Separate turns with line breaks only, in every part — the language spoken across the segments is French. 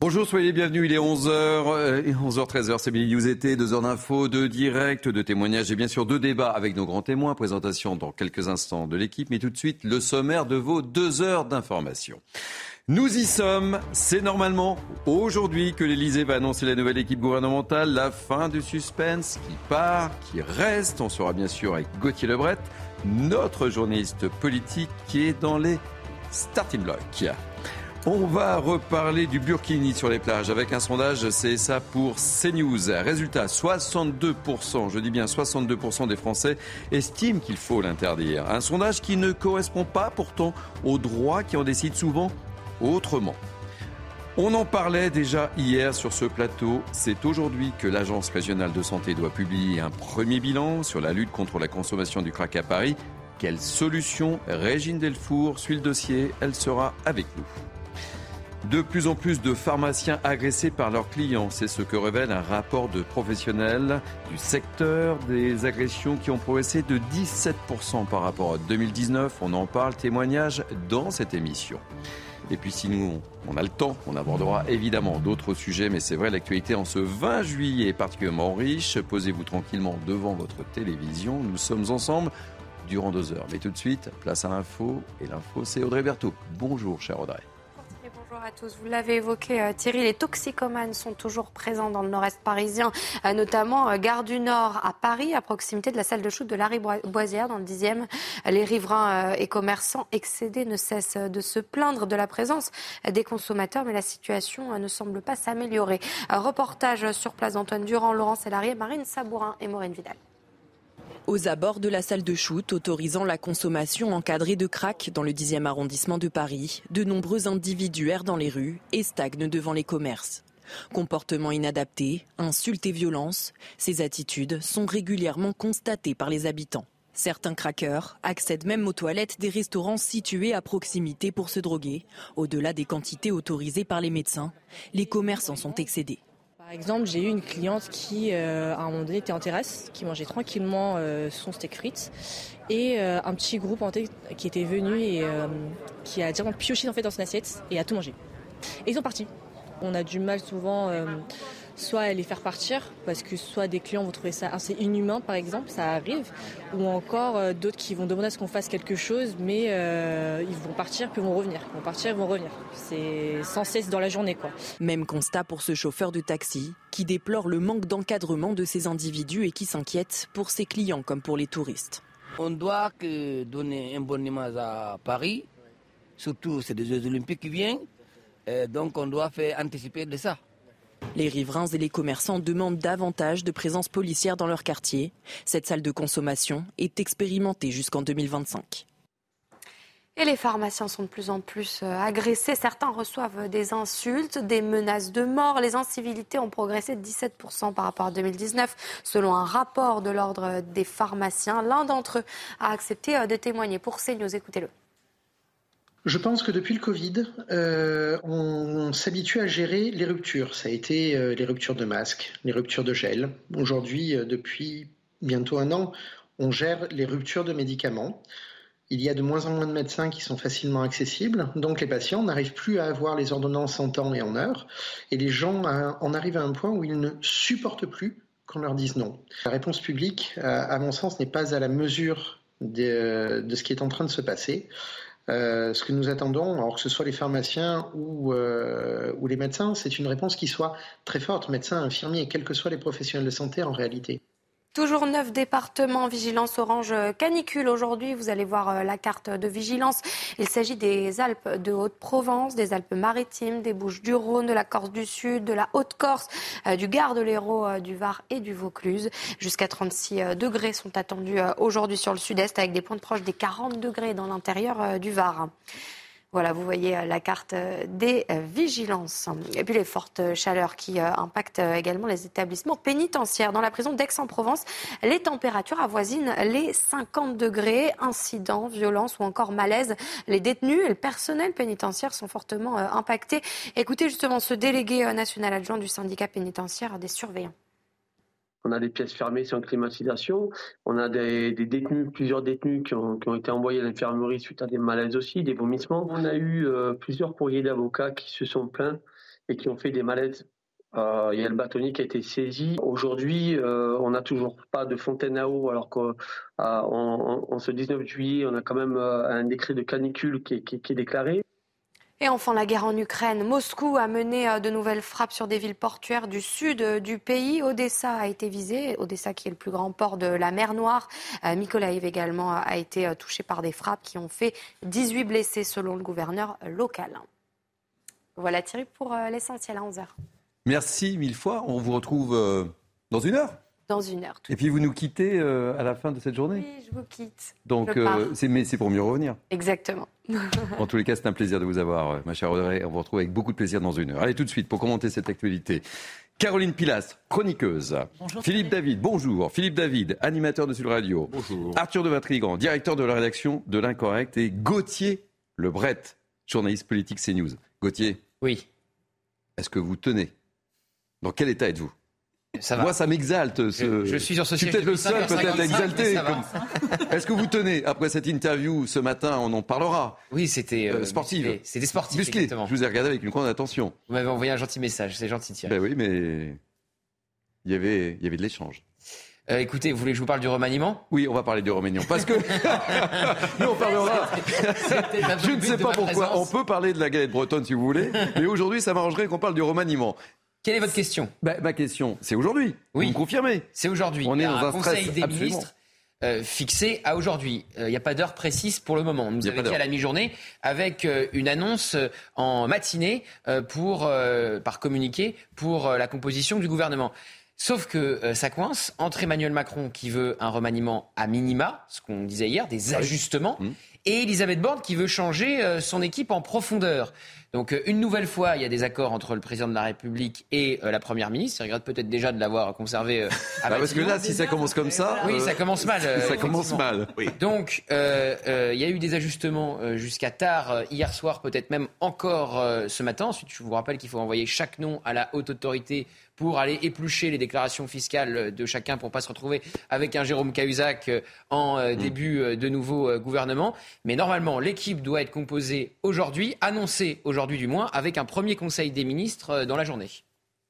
Bonjour, soyez les bienvenus. Il est 11h, 11h, 13h, c'est Midi News été, deux heures d'infos, de direct, de témoignages et bien sûr de débats avec nos grands témoins. Présentation dans quelques instants de l'équipe, mais tout de suite le sommaire de vos deux heures d'information. Nous y sommes. C'est normalement aujourd'hui que l'Elysée va annoncer la nouvelle équipe gouvernementale, la fin du suspense qui part, qui reste. On sera bien sûr avec Gauthier Lebret, notre journaliste politique qui est dans les starting blocks. On va reparler du burkini sur les plages avec un sondage CSA pour CNews. Résultat, 62%, je dis bien 62% des Français estiment qu'il faut l'interdire. Un sondage qui ne correspond pas pourtant aux droits qui en décident souvent autrement. On en parlait déjà hier sur ce plateau. C'est aujourd'hui que l'Agence régionale de santé doit publier un premier bilan sur la lutte contre la consommation du crack à Paris. Quelle solution? Régine Delfour suit le dossier. Elle sera avec nous. De plus en plus de pharmaciens agressés par leurs clients, c'est ce que révèle un rapport de professionnels du secteur des agressions qui ont progressé de 17% par rapport à 2019. On en parle, témoignage dans cette émission. Et puis si nous, on a le temps, on abordera évidemment d'autres sujets, mais c'est vrai, l'actualité en ce 20 juillet est particulièrement riche. Posez-vous tranquillement devant votre télévision. Nous sommes ensemble durant deux heures. Mais tout de suite, place à l'info. Et l'info, c'est Audrey Berthaud. Bonjour, cher Audrey.
À tous. Vous l'avez évoqué, euh, Thierry, les toxicomanes sont toujours présents dans le nord-est parisien, euh, notamment euh, Gare du Nord à Paris, à proximité de la salle de shoot de Larry Boisière, dans le 10e. Les riverains et commerçants excédés ne cessent de se plaindre de la présence des consommateurs, mais la situation ne semble pas s'améliorer. Reportage sur place d'Antoine Durand, Laurent Sélarié, Marine Sabourin et Maureen Vidal
aux abords de la salle de shoot autorisant la consommation encadrée de crack dans le 10e arrondissement de Paris, de nombreux individus errent dans les rues et stagnent devant les commerces. Comportements inadaptés, insultes et violences, ces attitudes sont régulièrement constatées par les habitants. Certains craqueurs accèdent même aux toilettes des restaurants situés à proximité pour se droguer. Au-delà des quantités autorisées par les médecins, les commerces en sont excédés.
Par exemple, j'ai eu une cliente qui, euh, à un moment donné, était en terrasse, qui mangeait tranquillement euh, son steak frites, et euh, un petit groupe en qui était venu et qui a directement pioché en fait dans son assiette et a tout mangé. Et ils sont partis. On a du mal souvent soit les faire partir, parce que soit des clients vont trouver ça assez inhumain, par exemple, ça arrive, ou encore euh, d'autres qui vont demander à ce qu'on fasse quelque chose, mais euh, ils vont partir puis vont revenir. Ils vont partir, ils vont revenir. C'est sans cesse dans la journée, quoi.
Même constat pour ce chauffeur de taxi, qui déplore le manque d'encadrement de ces individus et qui s'inquiète pour ses clients comme pour les touristes.
On doit que donner un bon image à Paris, surtout c'est des Jeux Olympiques qui viennent, donc on doit faire anticiper de ça.
Les riverains et les commerçants demandent davantage de présence policière dans leur quartier. Cette salle de consommation est expérimentée jusqu'en 2025.
Et les pharmaciens sont de plus en plus euh, agressés. Certains reçoivent des insultes, des menaces de mort. Les incivilités ont progressé de 17% par rapport à 2019, selon un rapport de l'Ordre des pharmaciens. L'un d'entre eux a accepté euh, de témoigner. Pour CNews, écoutez-le.
Je pense que depuis le Covid, euh, on, s'habitue à gérer les ruptures. Ça a été euh, les ruptures de masques, les ruptures de gel. Aujourd'hui, euh, depuis bientôt un an, on gère les ruptures de médicaments. Il y a de moins en moins de médecins qui sont facilement accessibles, donc les patients n'arrivent plus à avoir les ordonnances en temps et en heure, et les gens en arrivent à un point où ils ne supportent plus qu'on leur dise non. La réponse publique, à mon sens, n'est pas à la mesure de, de, ce qui est en train de se passer. Euh, ce que nous attendons, alors que ce soit les pharmaciens ou, euh, ou les médecins, c'est une réponse qui soit très forte, médecins, infirmiers, quels que soient les professionnels de santé en réalité.
Toujours neuf départements, vigilance orange canicule. Aujourd'hui, vous allez voir euh, la carte de vigilance. Il s'agit des Alpes de Haute-Provence, des Alpes-Maritimes, des Bouches-du-Rhône, de la Corse du Sud, de la Haute-Corse, euh, du Gard de l'Hérault, euh, du Var et du Vaucluse. Jusqu'à 36 degrés sont attendus aujourd'hui sur le sud-est avec des pointes proches des 40 degrés dans l'intérieur du Var. Voilà, vous voyez euh, la carte euh, des euh, vigilances. Et puis les fortes chaleurs qui impactent également les établissements pénitentiaires. Dans la prison d'Aix-en-Provence, les températures avoisinent les 50 degrés. Incidents, violences ou encore malaise. Les détenus et le personnel pénitentiaire sont fortement impactés. Écoutez justement ce délégué national adjoint du syndicat pénitentiaire des surveillants.
On a des pièces fermées sans climatisation. On a des, détenus, plusieurs détenus qui ont, été envoyés à l'infirmerie suite à des malaises aussi, des vomissements. On a eu euh, plusieurs courriers d'avocats qui se sont plaints et qui ont fait des malaises. Euh, il y a le bâtonnier qui a été saisi. Aujourd'hui, euh, on n'a toujours pas de fontaine à eau, alors qu'en en, ce 19 juillet, on a quand même un décret de canicule qui est déclaré.
Et enfin, la guerre en Ukraine. Moscou a mené euh, de nouvelles frappes sur des villes portuaires du sud euh, du pays. Odessa a été visée. Odessa, qui est le plus grand port de la mer Noire. Euh, Mykolaiv également a été touché par des frappes qui ont fait 18 blessés, selon le gouverneur local. Voilà Thierry pour l'essentiel à 11h.
Merci mille fois. On vous retrouve dans une heure
dans une heure.
Et puis vous nous quittez euh, à la fin de cette journée?
Oui, je vous quitte.
Donc, euh, c'est, mais c'est pour mieux revenir.
Exactement.
en tous les cas, c'est un plaisir de vous avoir, euh, ma chère Audrey. On vous retrouve avec beaucoup de plaisir dans une heure. Allez, tout de suite, pour commenter cette actualité. Caroline Pilastre, chroniqueuse. Bonjour. Philippe David, bonjour. Philippe David, animateur de Sud Radio.
Bonjour.
Arthur de Vatrigan, directeur de la rédaction de l'Incorrect. Et Gauthier Lebret, journaliste politique CNews. Gauthier.
Oui.
Est-ce que vous tenez? Dans quel état êtes-vous?
Ça
Moi, ça m'exalte.
Ce... Je, suis sur ce
peut-être le seul, peut-être exalté. Est-ce que vous tenez, après cette interview ce matin, on en parlera
Oui, c'était euh,
sportif.
C'était sportif.
Musclé. Je vous ai regardé avec une grande attention.
Vous m'avez envoyé un gentil message, c'est gentil, Thierry.
Ben oui, mais il y avait, il y avait de l'échange.
Euh, écoutez, vous voulez que je vous parle du remaniement?
Oui, on va parler du remaniement. Parce que. Nous, on parlera. je ne sais pas pourquoi. On peut parler de la galette bretonne si vous voulez. Mais aujourd'hui, ça m'arrangerait qu'on parle du remaniement.
Quelle est votre question?
Bah, Ma question, c'est aujourd'hui.
Oui.
Vous me confirmez?
C'est aujourd'hui.
On est dans un,
conseil des
ministres.
Euh, fixé à aujourd'hui. Il euh, n'y a pas d'heure précise pour le moment. Nous avons été à la mi-journée avec euh, une annonce en matinée pour, par communiqué pour la composition du gouvernement. Sauf que ça coince entre Emmanuel Macron qui veut un remaniement à minima, ce qu'on disait hier, des ajustements, mmh. et Elisabeth Borne qui veut changer son équipe en profondeur. Donc euh, une nouvelle fois, il y a des accords entre le président de la République et euh, la première ministre. Il regrette peut-être déjà de l'avoir conservé. Euh,
bah, parce que là, si ça commence comme ça,
oui, ça commence mal.
ça commence mal. Oui.
Donc il y a eu des ajustements jusqu'à tard hier soir, peut-être même encore ce matin. Ensuite, je vous rappelle qu'il faut envoyer chaque nom à la haute autorité pour aller éplucher les déclarations fiscales de chacun pour pas se retrouver avec un Jérôme Cahuzac en mm. début de nouveau gouvernement. Mais normalement, l'équipe doit être composée aujourd'hui, annoncée aujourd'hui du moins, avec un premier conseil des ministres euh, dans la journée.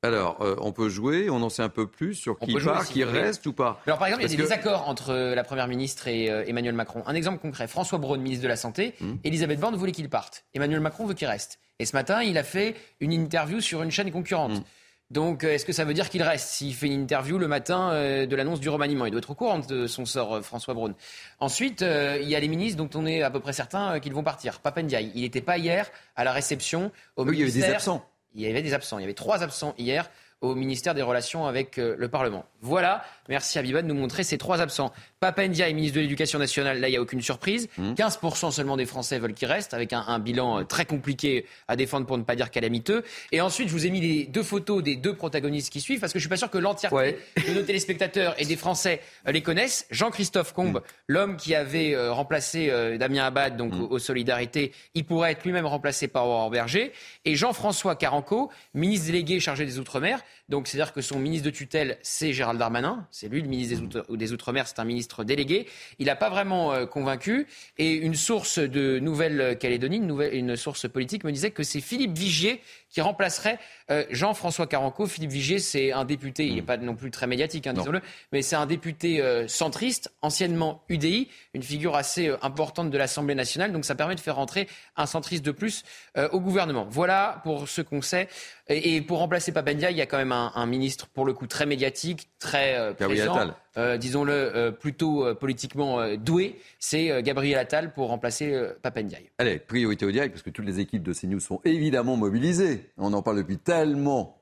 Alors, euh, on peut jouer, on en sait un peu plus sur qui part, qui reste ou pas.
Alors, par exemple, il y a des désaccords entre euh, la Première ministre et Emmanuel Macron. Un exemple concret, François Braun, ministre de la Santé, hum. Elisabeth Borne voulait qu'il parte. Emmanuel Macron veut qu'il reste. Et ce matin, il a fait une interview sur une chaîne concurrente. Hum. Donc, est-ce que ça veut dire qu'il reste? S'il fait une interview le matin de l'annonce du remaniement, il doit être au courant de son sort, François Braun. Ensuite, il y a les ministres dont on est à peu près certain qu'ils vont partir. Papendiaï, il n'était pas hier à la réception au
oui, Il y avait des absents.
Il y avait des absents. Il y avait trois absents hier au ministère des Relations avec euh, le Parlement. Voilà, merci Abiba de nous montrer ces trois absents. Papendia est ministre de l'Éducation nationale, là il n'y a aucune surprise. 15% mmh. seulement des Français veulent qu'il reste, avec un, bilan euh, très compliqué à défendre pour ne pas dire calamiteux. Et ensuite, je vous ai mis les deux photos des deux protagonistes qui suivent, parce que je suis pas sûr que l'entièreté de nos téléspectateurs et des Français euh, les connaissent. Jean-Christophe Combe, mmh. l'homme qui avait remplacé Damien Abad donc mmh. aux, Solidarités, il pourrait être lui-même remplacé par Aurore Berger. Et Jean-François Caranco, ministre délégué chargé des Outre-mer, donc c'est-à-dire que son ministre de tutelle, c'est Gérald Darmanin. C'est lui le ministre des, Outre-mer, c'est un ministre délégué. Il n'a pas vraiment euh, convaincu. Et une source de Nouvelle-Calédonie, une, une, source politique, me disait que c'est Philippe Vigier qui remplacerait euh, Jean-François Caranco. Philippe Vigier, c'est un député, il n'est pas non plus très médiatique, hein, disons-le, mais c'est un député euh, centriste, anciennement UDI, une figure assez importante de l'Assemblée nationale. Donc ça permet de faire rentrer un centriste de plus au gouvernement. Voilà pour ce qu'on sait. Et, pour remplacer Papendia, il y a quand même un, ministre, pour le coup, très médiatique, très euh, présent, euh, disons-le, euh, plutôt politiquement doué. C'est Gabriel Attal pour remplacer Papendia.
Allez, priorité au direct, parce que toutes les équipes de CNews sont évidemment mobilisées. On en parle depuis tellement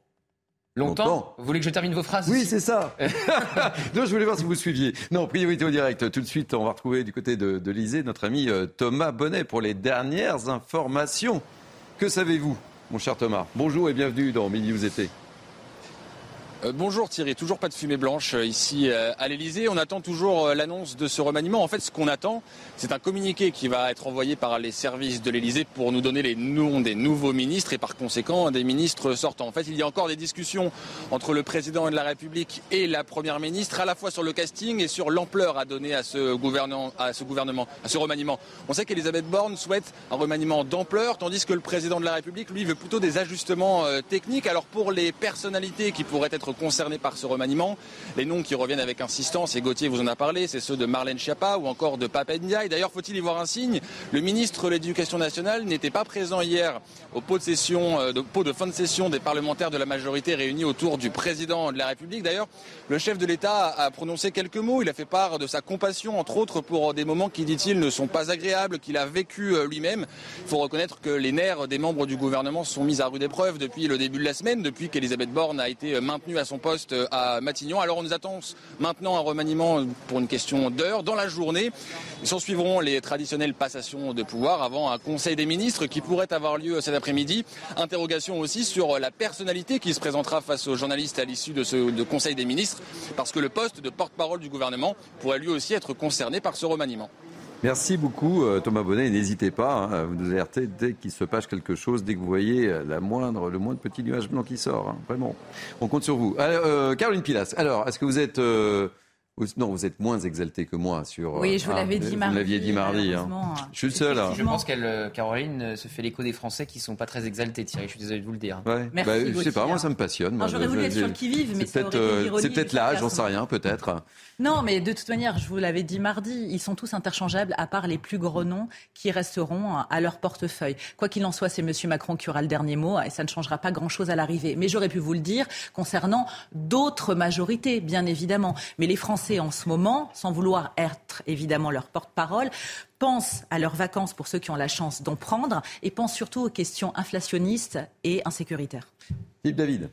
Longtemps, Vous voulez que je termine vos phrases
Oui, c'est ça. non, je voulais voir si vous suiviez. Non, priorité au direct. Tout de suite, on va retrouver du côté de, de notre ami Thomas Bonnet pour les dernières informations. Que savez-vous? Mon cher Thomas. Bonjour et bienvenue dans Mini News Été.
Euh, bonjour Thierry, toujours pas de fumée blanche euh, ici euh, à l'Elysée. On attend toujours l'annonce de ce remaniement. En fait, ce qu'on attend, c'est un communiqué qui va être envoyé par les services de l'Elysée pour nous donner les noms des nouveaux ministres et par conséquent des ministres sortants. En fait, il y a encore des discussions entre le président de la République et la première ministre, à la fois sur le casting et sur l'ampleur à donner à ce, gouvernement, à ce gouvernement, à ce remaniement. On sait qu'Elisabeth Borne souhaite un remaniement d'ampleur, tandis que le président de la République, lui, veut plutôt des ajustements techniques. Alors pour les personnalités qui pourraient être concernés par ce remaniement. Les noms qui reviennent avec insistance, et Gauthier vous en a parlé, c'est ceux de Marlène Schiappa ou encore de Pape Ndiaye. D'ailleurs, faut-il y voir un signe? Le ministre de l'Éducation nationale n'était pas présent hier au pot de, session, euh, de, pot de fin de session des parlementaires de la majorité réunis autour du président de la République. D'ailleurs, le chef de l'État a prononcé quelques mots. Il a fait part de sa compassion, entre autres, pour des moments qui, dit-il, ne sont pas agréables, qu'il a vécu euh, lui-même. Il faut reconnaître que les nerfs des membres du gouvernement sont mis à rude épreuve depuis le début de la semaine, depuis qu'Elisabeth Borne a été maintenue à son poste euh, à Matignon. Alors on nous attend maintenant un remaniement pour une question d'heure. Dans la journée, s'en suivront les traditionnelles passations de pouvoir avant un conseil des ministres qui pourrait avoir lieu cet après-midi. Interrogation aussi sur la personnalité qui se présentera face aux journalistes à l'issue de ce conseil des ministres, parce que le poste de porte-parole du gouvernement pourrait lui aussi être concerné par ce remaniement.
Merci beaucoup euh, Thomas Bonnet. N'hésitez pas hein, vous alerter dès qu'il se passe quelque chose, dès que vous voyez euh, la moindre, le moindre petit nuage blanc qui sort. Hein. Vraiment, on compte sur vous. Euh, Caroline Pilas, alors, est-ce que vous êtes... Non, vous êtes moins exalté que moi sur.
Oui, je vous l'avais dit mardi. Vous
l'aviez dit mardi. Hein. Je suis le seul.
Je pense qu'elle, Caroline, se fait l'écho des Français qui sont pas très exaltés. Thierry, je suis désolé de vous le dire.
Ouais. Merci. Bah, je sais pas, moi ça me passionne.
J'aurais voulu être sur le qui vive, mais c'est
peut-être, c'est peut-être là, j'en sais rien, peut-être.
Non, mais de toute manière, je vous l'avais dit mardi, ils sont tous interchangeables à part les plus gros noms qui resteront à leur portefeuille. Quoi qu'il en soit, c'est M. Macron qui aura le dernier mot et ça ne changera pas grand-chose à l'arrivée. Mais j'aurais pu vous le dire concernant d'autres majorités, bien évidemment. Mais les Français en ce moment, sans vouloir être évidemment leur porte-parole, pensent à leurs vacances pour ceux qui ont la chance d'en prendre et pensent surtout aux questions inflationnistes et insécuritaires.
Philippe David.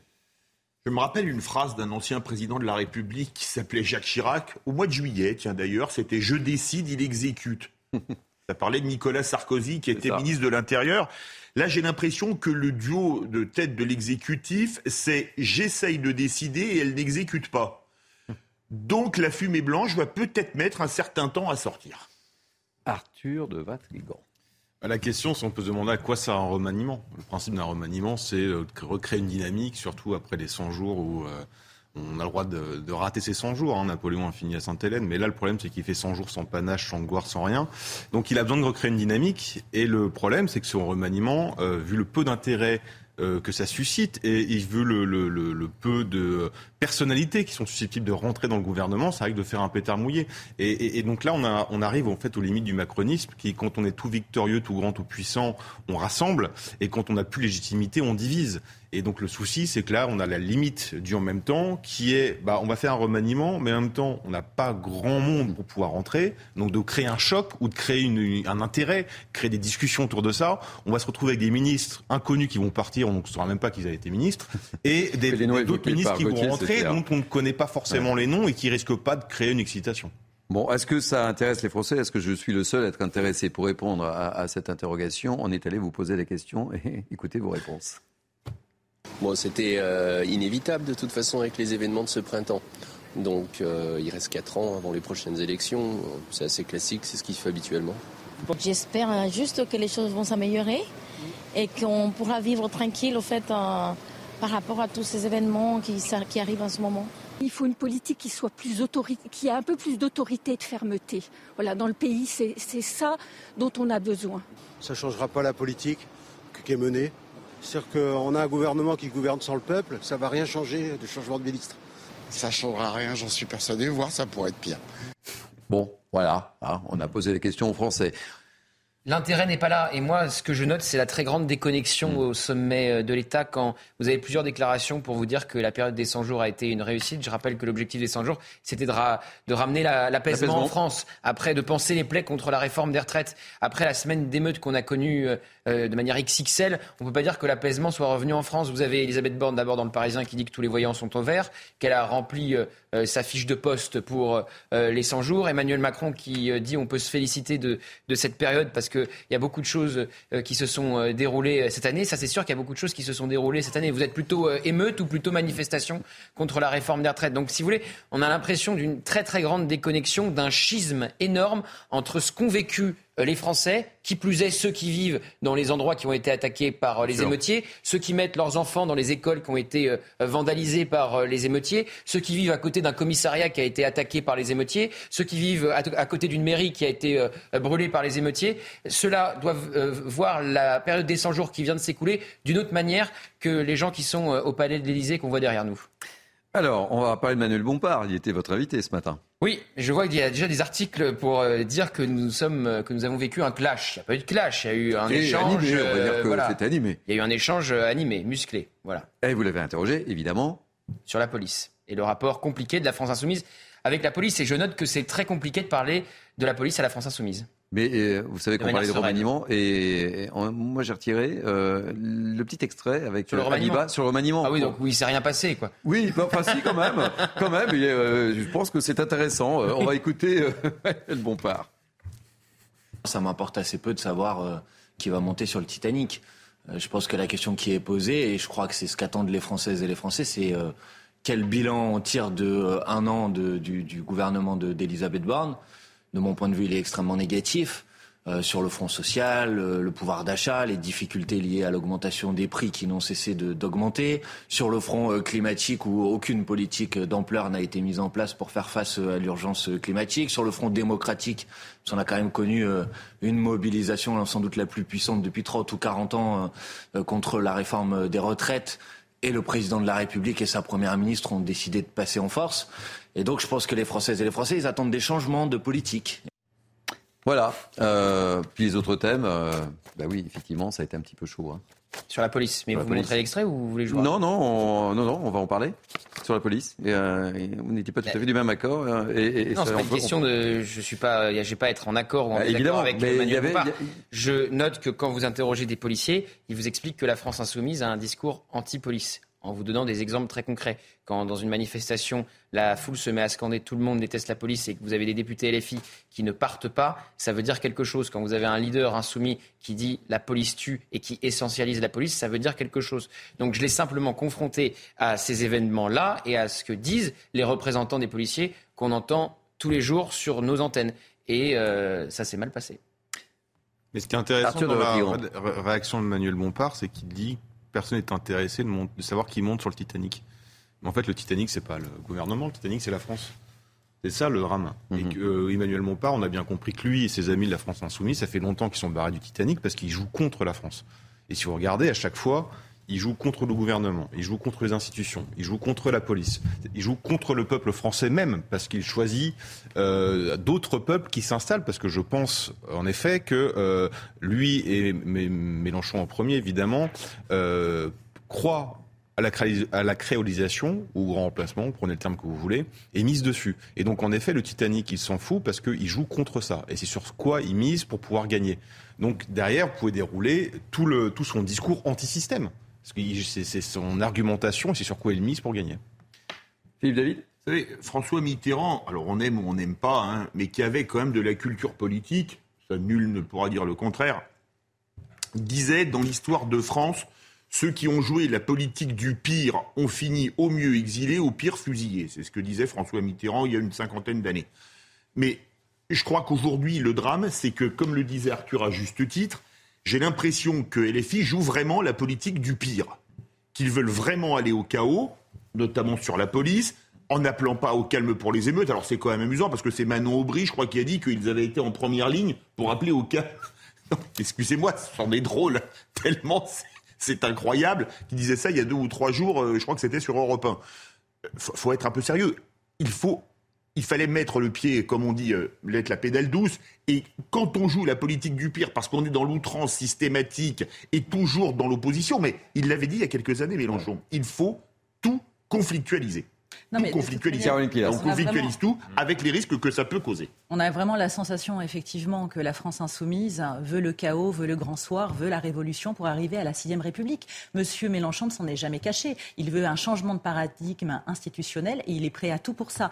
Je me rappelle une phrase d'un ancien président de la République qui s'appelait Jacques Chirac, au mois de juillet, tiens d'ailleurs, c'était Je décide, il exécute. Ça parlait de Nicolas Sarkozy qui était ministre de l'Intérieur. Là, j'ai l'impression que le duo de tête de l'exécutif, c'est j'essaye de décider et elle n'exécute pas. Donc la fumée blanche va peut-être mettre un certain temps à sortir.
Arthur de Vatrigan.
Bah, la question, c'est on peut se demander à quoi sert un remaniement. Le principe d'un remaniement, c'est de recréer une dynamique, surtout après les 100 jours où euh, on a le droit de, rater ces 100 jours. Hein. Napoléon a fini à Sainte-Hélène, mais là, le problème, c'est qu'il fait 100 jours sans panache, sans gloire, sans rien. Donc, il a besoin de recréer une dynamique. Et le problème, c'est que son remaniement, euh, vu le peu d'intérêt euh, que ça suscite et il veut le, le, le, peu de personnalités qui sont susceptibles de rentrer dans le gouvernement, ça risque de faire un pétard mouillé. Et, et, donc là, on, a, on arrive en fait aux limites du macronisme, qui quand on est tout victorieux, tout grand, tout puissant, on rassemble, et quand on n'a plus légitimité, on divise. Et donc le souci, c'est que là, on a la limite du en même temps, qui est, bah, on va faire un remaniement, mais en même temps, on n'a pas grand monde pour pouvoir rentrer. Donc de créer un choc ou de créer une, un intérêt, créer des discussions autour de ça. On va se retrouver avec des ministres inconnus qui vont partir, on ne saura même pas qu'ils avaient été ministres, et des, d'autres ministres qui vont rentrer, dont on ne connaît pas forcément les noms et qui risquent pas de créer une excitation.
Bon, est-ce que ça intéresse les Français? Est-ce que je suis le seul à être intéressé pour répondre à, à cette interrogation? On est allé vous poser des questions et écoutez vos réponses.
Bon, c'était euh, inévitable de toute façon avec les événements de ce printemps. Donc euh, il reste 4 ans avant les prochaines élections. C'est assez classique, c'est ce qui se fait habituellement.
J'espère euh, juste que les choses vont s'améliorer et qu'on pourra vivre tranquille au fait par rapport à tous ces événements qui, qui arrivent en ce moment.
Il faut une politique qui soit plus autorité, qui a un peu plus d'autorité et de fermeté. Voilà, dans le pays, c'est ça dont on a besoin.
Ça ne changera pas la politique qui est menée. C'est-à-dire qu'on a un gouvernement qui gouverne sans le peuple, ça ne va rien changer de changement de ministre.
Ça ne changera rien, j'en suis persuadé, voire ça pourrait être pire.
Bon, voilà, hein, on a posé les questions aux Français.
L'intérêt n'est pas là. Et moi, ce que je note, c'est la très grande déconnexion mm. au sommet euh, de l'État quand vous avez plusieurs déclarations pour vous dire que la période des 100 jours a été une réussite. Je rappelle que l'objectif des 100 jours, c'était de, de, ramener l'apaisement en France, après de penser les plaies contre la réforme des retraites, après la semaine d'émeute qu'on a connue euh, euh, de manière XXL, on ne peut pas dire que l'apaisement soit revenu en France. Vous avez Elisabeth Borne d'abord dans le Parisien qui dit que tous les voyants sont au vert, qu'elle a rempli sa fiche de poste pour les 100 jours. Emmanuel Macron qui dit on peut se féliciter de, de cette période parce qu'il y a beaucoup de choses qui se sont déroulées cette année. Ça, c'est sûr qu'il y a beaucoup de choses qui se sont déroulées cette année. Vous êtes plutôt émeute ou plutôt manifestation contre la réforme des retraites? Donc, si vous voulez, on a l'impression d'une très très grande déconnexion, d'un schisme énorme entre ce qu'ont vécu euh, les Français, qui plus est ceux qui vivent dans les endroits qui ont été attaqués par euh, les émeutiers, ceux qui mettent leurs enfants dans les écoles qui ont été euh, vandalisées par les émeutiers, ceux qui vivent à côté d'un commissariat qui a été attaqué par les émeutiers, ceux qui vivent à côté d'une mairie qui a été brûlée par les émeutiers. Ceux-là doivent voir la période des 100 jours qui vient de s'écouler d'une autre manière que les gens qui sont au palais de l'Élysée qu'on voit derrière nous.
Alors, on va parler de Manuel Bompard. Il était votre invité ce matin.
Oui, je vois qu'il y a déjà des articles pour euh, dire que nous sommes, euh, que nous avons vécu un clash. Il n'y a pas eu de clash, il y a eu un échange.
Animé, on va dire que
euh,
c'était animé.
Il y a eu un échange animé, musclé, voilà.
Et vous l'avez interrogé, évidemment.
Sur la police et le rapport compliqué de la France insoumise avec la police. Et je note que c'est très compliqué de parler de la police à la France insoumise.
Mais euh, vous savez qu'on parlait de remaniement et, moi j'ai retiré euh, le petit extrait avec
sur le, remaniement.
sur le remaniement.
Ah oui, donc oui, il s'est rien passé quoi.
Oui, enfin si quand même, quand même. Euh, je pense que c'est intéressant. on va écouter le bon part.
Ça m'importe assez peu de savoir qui va monter sur le Titanic. je pense que la question qui est posée, et je crois que c'est ce qu'attendent les Françaises et les Français, c'est quel bilan on tire de un an du, du, gouvernement d'Elisabeth Borne? De mon point de vue, il est extrêmement négatif. Euh, sur le front social, euh, le pouvoir d'achat, les difficultés liées à l'augmentation des prix qui n'ont cessé d'augmenter, sur le front euh, climatique où aucune politique d'ampleur n'a été mise en place pour faire face à l'urgence climatique, sur le front démocratique, on a quand même connu une mobilisation sans doute la plus puissante depuis 30 ou 40 ans contre la réforme des retraites et le président de la République et sa première ministre ont décidé de passer en force. Et donc je pense que les Françaises et les Français, ils attendent des changements de politique.
Voilà. Euh, puis les autres thèmes, euh, bah oui, effectivement, ça a été un petit peu chaud. Hein.
Sur la police. Mais vous montrez l'extrait ou vous voulez jouer?
Non, non, on, non, non, on va en parler sur la police. Et, euh, vous n'étiez pas tout à fait du même accord.
Et, et non, c'est pas une question de. Je suis pas. J'ai pas à être en accord ou en bah, désaccord avec mais Emmanuel y avait, Je note que quand vous interrogez des policiers, ils vous expliquent que la France insoumise a un discours anti-police en vous donnant des exemples très concrets. Quand dans une manifestation, la foule se met à scander tout le monde déteste la police et que vous avez des députés LFI qui ne partent pas, ça veut dire quelque chose. Quand vous avez un leader insoumis qui dit la police tue et qui essentialise la police, ça veut dire quelque chose. Donc je l'ai simplement confronté à ces événements-là et à ce que disent les représentants des policiers qu'on entend tous les jours sur nos antennes. Et euh, ça s'est mal passé.
Mais ce qui est intéressant dans la réaction de Manuel Bompard, c'est qu'il dit personne n'est intéressé de, de, savoir qui monte sur le Titanic. Mais en fait, le Titanic, c'est pas le gouvernement, le Titanic, c'est la France. C'est ça le drame. Et mhm. que, euh, Emmanuel Montpart, on a bien compris que lui et ses amis de la France Insoumise, ça fait longtemps qu'ils sont barrés du Titanic parce qu'ils jouent contre la France. Et si vous regardez, à chaque fois, il joue contre le gouvernement, il joue contre les institutions, il joue contre la police, il joue contre le peuple français même, parce qu'il choisit euh, d'autres peuples qui s'installent, parce que je pense en effet que euh, lui et Mélenchon en premier, évidemment, euh, croient à la, créolisation ou au remplacement, prenez le terme que vous voulez, et mise dessus. Et donc en effet, le Titanic, il s'en fout parce qu'il joue contre ça. Et c'est sur quoi il mise pour pouvoir gagner. Donc derrière, vous pouvez dérouler tout, tout son discours anti-système. Parce que c'est son argumentation, c'est sur quoi il mise pour gagner.
Philippe David?
Vous savez, François Mitterrand, alors on aime ou on n'aime pas, hein, mais qui avait quand même de la culture politique, ça nul ne pourra dire le contraire, disait dans l'histoire de France, ceux qui ont joué la politique du pire ont fini au mieux exilés, au pire fusillés. C'est ce que disait François Mitterrand il y a une cinquantaine d'années. Mais je crois qu'aujourd'hui, le drame, c'est que, comme le disait Arthur à juste titre, j'ai l'impression que LFI joue vraiment la politique du pire, qu'ils veulent vraiment aller au chaos, notamment sur la police, en n'appelant pas au calme pour les émeutes. Alors c'est quand même amusant parce que c'est Manon Aubry, je crois, qui a dit qu'ils avaient été en première ligne pour appeler au calme. Excusez-moi, ce sont des drôles, tellement c'est incroyable, qui disait ça il y a deux ou trois jours, euh, je crois que c'était sur Europe 1. Faut, faut être un peu sérieux. Il faut il fallait mettre le pied, comme on dit, euh, l'être la pédale douce. Et quand on joue la politique du pire, parce qu'on est dans l'outrance systématique et toujours dans l'opposition, mais il l'avait dit il y a quelques années, Mélenchon, il faut tout conflictualiser.
Non, mais
conflictualise. On conflictualise tout avec les risques que ça peut causer.
On a vraiment la sensation, effectivement, que la France insoumise veut le chaos, veut le grand soir, veut la révolution pour arriver à la sixième République. Monsieur Mélenchon ne s'en est jamais caché. Il veut un changement de paradigme institutionnel et il est prêt à tout pour ça.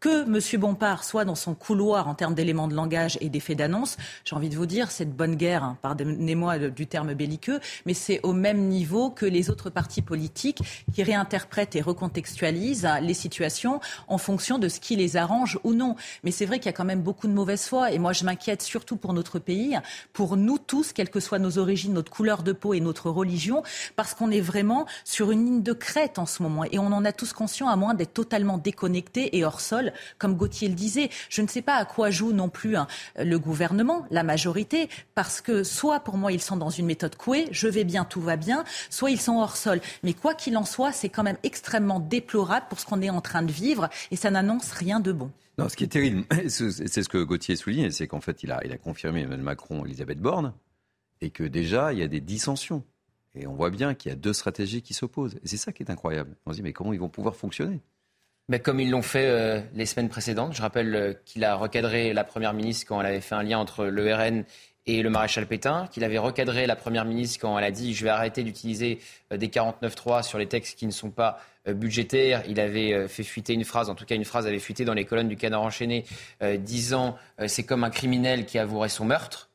Que M. Bompard soit dans son couloir en termes d'éléments de langage et d'effets d'annonce, j'ai envie de vous dire, c'est de bonne guerre, hein, pardonnez-moi du terme belliqueux, mais c'est au même niveau que les autres partis politiques qui réinterprètent et recontextualisent les situations en fonction de ce qui les arrange ou non. Mais c'est vrai qu'il y a quand même beaucoup de mauvaise foi et moi je m'inquiète surtout pour notre pays, pour nous tous, quelles que soient nos origines, notre couleur de peau et notre religion, parce qu'on est vraiment sur une ligne de crête en ce moment et on en a tous conscience à moins d'être totalement déconnecté et hors sol, comme Gauthier le disait. Je ne sais pas à quoi joue non plus hein, le gouvernement, la majorité, parce que soit pour moi ils sont dans une méthode couée, je vais bien, tout va bien, soit ils sont hors sol. Mais quoi qu'il en soit, c'est quand même extrêmement déplorable pour ce qu'on est en train de vivre et ça n'annonce rien de bon.
Non, ce qui est terrible, c'est ce que Gauthier souligne, c'est qu'en fait, il a, il a confirmé Emmanuel Macron, Elisabeth Borne, et que déjà, il y a des dissensions. Et on voit bien qu'il y a deux stratégies qui s'opposent. Et c'est ça qui est incroyable. On se dit, mais comment ils vont pouvoir fonctionner?
Mais comme ils l'ont fait euh, les semaines précédentes. Je rappelle euh, qu'il a recadré la Première ministre quand elle avait fait un lien entre le RN et le maréchal Pétain, qu'il avait recadré la Première ministre quand elle a dit je vais arrêter d'utiliser euh, des 49.3 sur les textes qui ne sont pas budgétaires. Il avait fait fuiter une phrase, en tout cas une phrase avait fuité dans les colonnes du Canard enchaîné, disant c'est comme un criminel qui avouerait son meurtre.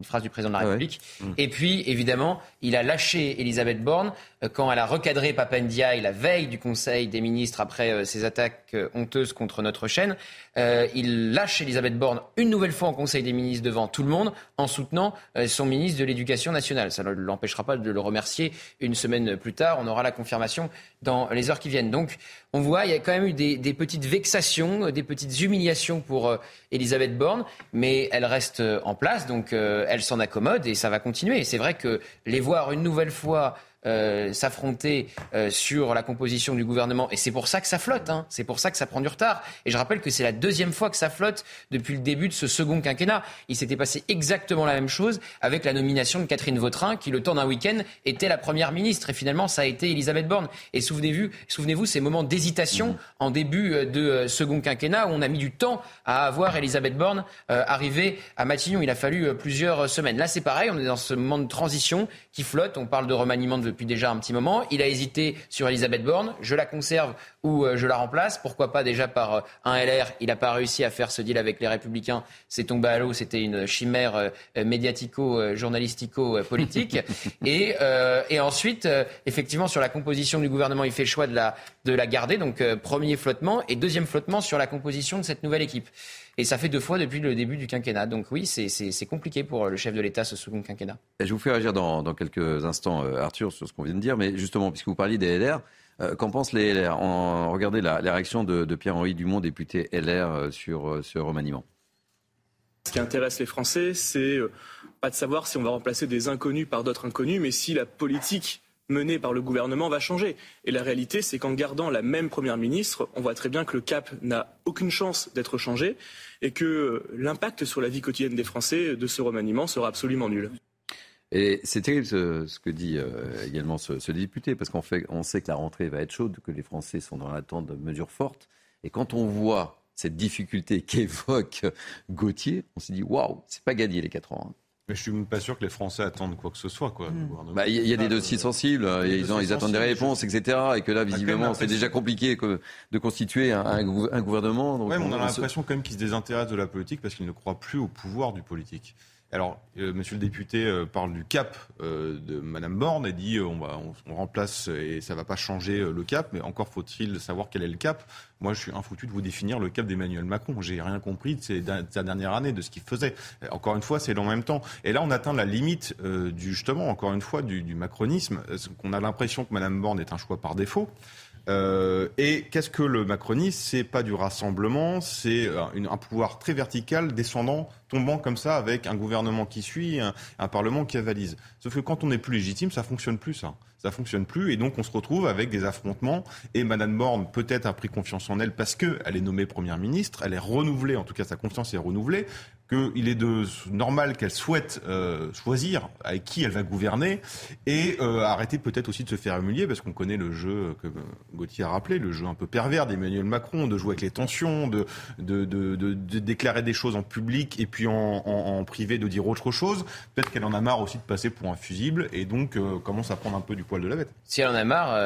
Une phrase du président de la République. Et puis, évidemment, il a lâché Elisabeth Borne euh, quand elle a recadré Papendiaï la veille du Conseil des ministres après euh, ses attaques euh, honteuses contre notre chaîne. Euh, il lâche Elisabeth Borne une nouvelle fois en Conseil des ministres devant tout le monde en soutenant son ministre de l'Éducation nationale. Ça ne l'empêchera pas de le remercier une semaine plus tard. On aura la confirmation dans les heures qui viennent. Donc, on voit, il y a quand même eu des, des petites vexations, euh, des petites humiliations pour euh, Elisabeth Borne, mais elle reste euh, en place, donc elle s'en accommode et ça va continuer. C'est vrai que les voir une nouvelle fois euh, s'affronter euh, sur la composition du gouvernement. Et c'est pour ça que ça flotte, hein. c'est pour ça que ça prend du retard. Et je rappelle que c'est la deuxième fois que ça flotte depuis le début de ce second quinquennat. Il s'était passé exactement la même chose avec la nomination de Catherine Vautrin, qui le temps d'un week-end était la première ministre. Et finalement, ça a été Elisabeth Borne. Et souvenez-vous, souvenez-vous ces moments d'hésitation en début euh, de second quinquennat où on a mis du temps à avoir Elisabeth Borne euh, arrivée à Matignon. Il a fallu plusieurs semaines. Là, c'est pareil, on est dans ce moment de transition qui flotte. On parle de remaniement depuis déjà un petit moment. Il a hésité sur Elisabeth Borne. Je la conserve ou euh, je la remplace. Pourquoi pas déjà par euh, un LR Il n'a pas réussi à faire ce deal avec les Républicains. C'est tombé à l'eau. C'était une chimère euh, médiatico-journalistico-politique. et, euh, et ensuite, effectivement, sur la composition du gouvernement, il fait le choix de la, de la garder. Donc, premier flottement. Et deuxième flottement sur la composition de cette nouvelle équipe. Et ça fait deux fois depuis le début du quinquennat. Donc oui, c'est- compliqué pour le chef de l'État ce second quinquennat.
Et Je vous fais réagir dans, dans quelques instants, euh, Arthur, sur ce qu'on vient de dire, mais justement, puisque vous parliez des LR, euh, qu'en pensent les LR En- Regardez la, la réaction de, de Pierre-Henri Dumont, député LR, euh, sur euh, ce remaniement.
Ce qui intéresse les Français, c'est euh, pas de savoir si on va remplacer des inconnus par d'autres inconnus, mais si la politique menée par le gouvernement va changer. Et la réalité, c'est qu'en gardant la même première ministre, on voit très bien que le cap n'a aucune chance d'être changé et que l'impact sur la vie quotidienne des Français de ce remaniement sera absolument nul.
Et c'est terrible ce, que dit euh, également ce, député, parce qu'on on sait que la rentrée va être chaude, que les Français sont dans l'attente de mesures fortes. Et quand on voit cette difficulté qu'évoque Gauthier, on se dit waouh, c'est pas gagné les 4 ans. hein.
Mais je suis même pas sûr que les Français attendent quoi que ce soit. Quoi, gouvernement.
Bah, Il y, a- a des
Ah,
dossiers sensibles,
a des
ils, ont-
dossiers
ils attendent des réponses, etc. Et que là, visiblement, c'est déjà compliqué que- de constituer un, un gou- un gouvernement. Donc
Ouais, mais on a
on se-
l'impression quand même qu'ils se désintéressent de la politique parce qu'ils ne croient plus au pouvoir du politique. Alors, euh, monsieur le député euh, parle du cap euh, de madame Borne et dit euh, on, va, on, remplace et ça va pas changer le cap, mais encore faut-il savoir quel est le cap. Moi, je suis infoutu de vous définir le cap d'Emmanuel Macron. J'ai rien compris de, sa dernière année, de ce qu'il faisait. Encore une fois, c'est en même temps. Et là, on atteint la limite du justement, encore une fois, du, du macronisme. Qu'on a l'impression que madame Borne est un choix par défaut. Euh, et qu'est-ce que le macronisme? C'est pas du rassemblement, c'est euh, un pouvoir très vertical, descendant, tombant comme ça, avec un gouvernement qui suit, un, un parlement qui avalise. Sauf que quand on n'est plus légitime, ça fonctionne plus, ça. Ça fonctionne plus, et donc on se retrouve avec des affrontements. Et Madame Borne peut-être a pris confiance en elle parce que elle est nommée première ministre, elle est renouvelée, en tout cas sa confiance est renouvelée. Qu'il est de, normal qu'elle souhaite euh, choisir avec qui elle va gouverner et euh, arrêter peut-être aussi de se faire humilier parce qu'on connaît le jeu que Gauthier a rappelé, le jeu un peu pervers d'Emmanuel Macron, de jouer avec les tensions, de, déclarer des choses en public et puis en, en, privé de dire autre chose. Peut-être qu'elle en a marre aussi de passer pour un fusible et donc euh, commence à prendre un peu du poil de la bête.
Si elle en a marre,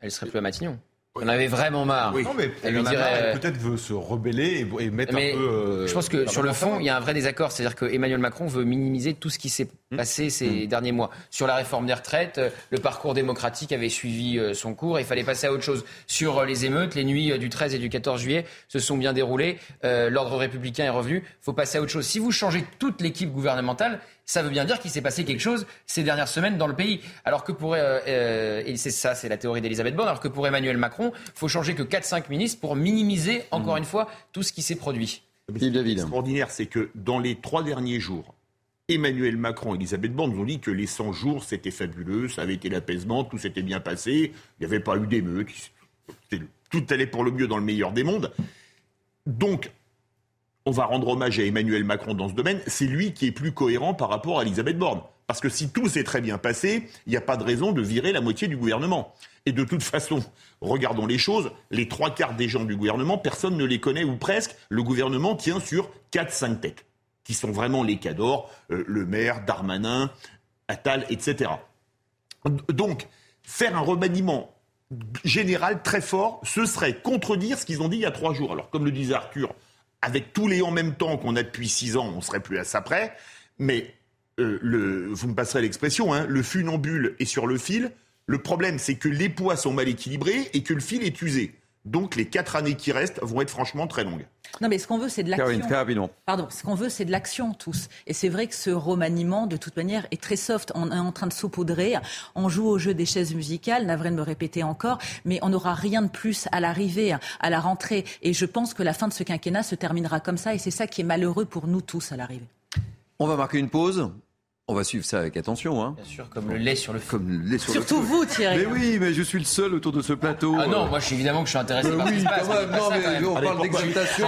elle serait plus à Matignon. On avait vraiment marre.
Oui. mais elle, euh, peut-être veut se rebeller et, mettre un peu.
Euh, je pense que sur le fond, il y a un vrai désaccord. C'est-à-dire que Emmanuel Macron veut minimiser tout ce qui s'est hmm. passé ces hmm. derniers mois. Sur la réforme des retraites, euh, le parcours démocratique avait suivi son cours. Il fallait passer à autre chose. Sur les émeutes, les nuits du 13 et du 14 juillet se sont bien déroulées. L'ordre républicain est revenu. Il faut passer à autre chose. Si vous changez toute l'équipe gouvernementale, ça veut bien dire qu'il s'est passé quelque chose ces dernières semaines dans le pays. Alors que pour, euh, euh, et c'est ça, c'est la théorie d'Elisabeth Borne, alors que pour Emmanuel Macron, il faut changer que 4-5 ministres pour minimiser, encore mmh. une fois, tout ce qui s'est produit.
L'extraordinaire, c'est que dans les trois derniers jours, Emmanuel Macron et Elisabeth Borne nous ont dit que les 100 jours, c'était fabuleux, ça avait été l'apaisement, tout s'était bien passé, il n'y avait pas eu d'émeute, tout allait pour le mieux dans le meilleur des mondes. Donc, on va rendre hommage à Emmanuel Macron dans ce domaine, c'est lui qui est plus cohérent par rapport à Elisabeth Borne. Parce que si tout s'est très bien passé, il n'y a pas de raison de virer la moitié du gouvernement. Et de toute façon, regardons les choses, les trois quarts des gens du gouvernement, personne ne les connaît ou presque. Le gouvernement tient sur 4-5 têtes, qui sont vraiment les cadors, euh, le maire, Darmanin, Attal, etc. Donc, faire un remaniement général très fort, ce serait contredire ce qu'ils ont dit il y a trois jours. Alors, comme le disait Arthur, avec tous les en même temps qu'on a depuis six ans, on serait plus à ça près. Mais euh, le, vous me passerez l'expression, hein, le funambule est sur le fil. Le problème, c'est que les poids sont mal équilibrés et que le fil est usé. Donc les quatre années qui restent vont être franchement très longues.
Non, mais ce qu'on veut, c'est de l'action. Pardon, ce qu'on veut, c'est de l'action tous. Et c'est vrai que ce remaniement, de toute manière, est très soft. On est en train de saupoudrer. On joue au jeu des chaises musicales. Navré de me répéter encore, mais on n'aura rien de plus à l'arrivée, à la rentrée. Et je pense que la fin de ce quinquennat se terminera comme ça. Et c'est ça qui est malheureux pour nous tous à l'arrivée.
On va marquer une pause. On va suivre ça avec attention. Hein.
Bien sûr, comme le lait sur le feu.
Comme le lait sur
Surtout vous, Thierry.
Mais oui, mais je suis le seul autour de ce plateau.
Ah non, moi je suis évidemment que je suis intéressé par ce qui se passe.
non, mais on parle d'exaltation.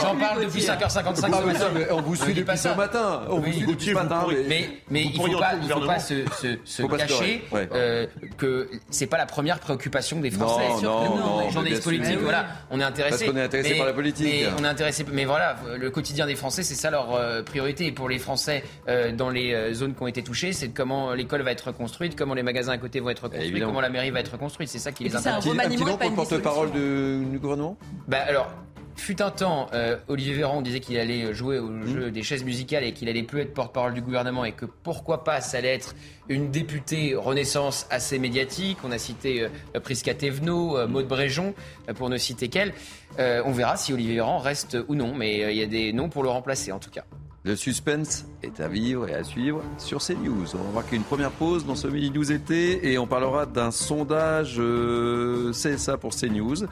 J'en parle depuis 5h55 ce matin.
On vous suit depuis ce matin. On vous suit depuis ce matin.
Mais il ne faut pas se cacher euh, que c'est pas la première préoccupation des Français.
Non, non,
Les journalistes politiques, voilà, on est intéressé.
Parce qu'on est intéressé par la politique.
On est intéressé, mais voilà, le quotidien des Français, c'est ça leur euh, priorité. Et pour les Français euh, dans les zones qui ont été touchées, c'est comment l'école va être construite, comment les magasins à côté vont être construits, comment la mairie va être construite. C'est ça qui les intéresse.
C'est un remaniement, pour le porte-parole du gouvernement?
Bah, alors, fut un temps, euh, Olivier Véran disait qu'il allait jouer au mmh. jeu des chaises musicales et qu'il allait plus être porte-parole du gouvernement et que pourquoi pas ça allait être une députée Renaissance assez médiatique. On a cité euh, Prisca Thévenot, euh, Maude Bréjon, euh, pour ne citer qu'elle. on verra si Olivier Véran reste ou non, mais il y a des noms pour le remplacer en tout cas.
Le suspense est à vivre et à suivre sur CNews. On va marquer une première pause dans ce Mini News été et on parlera d'un sondage euh, CSA pour CNews. Euh,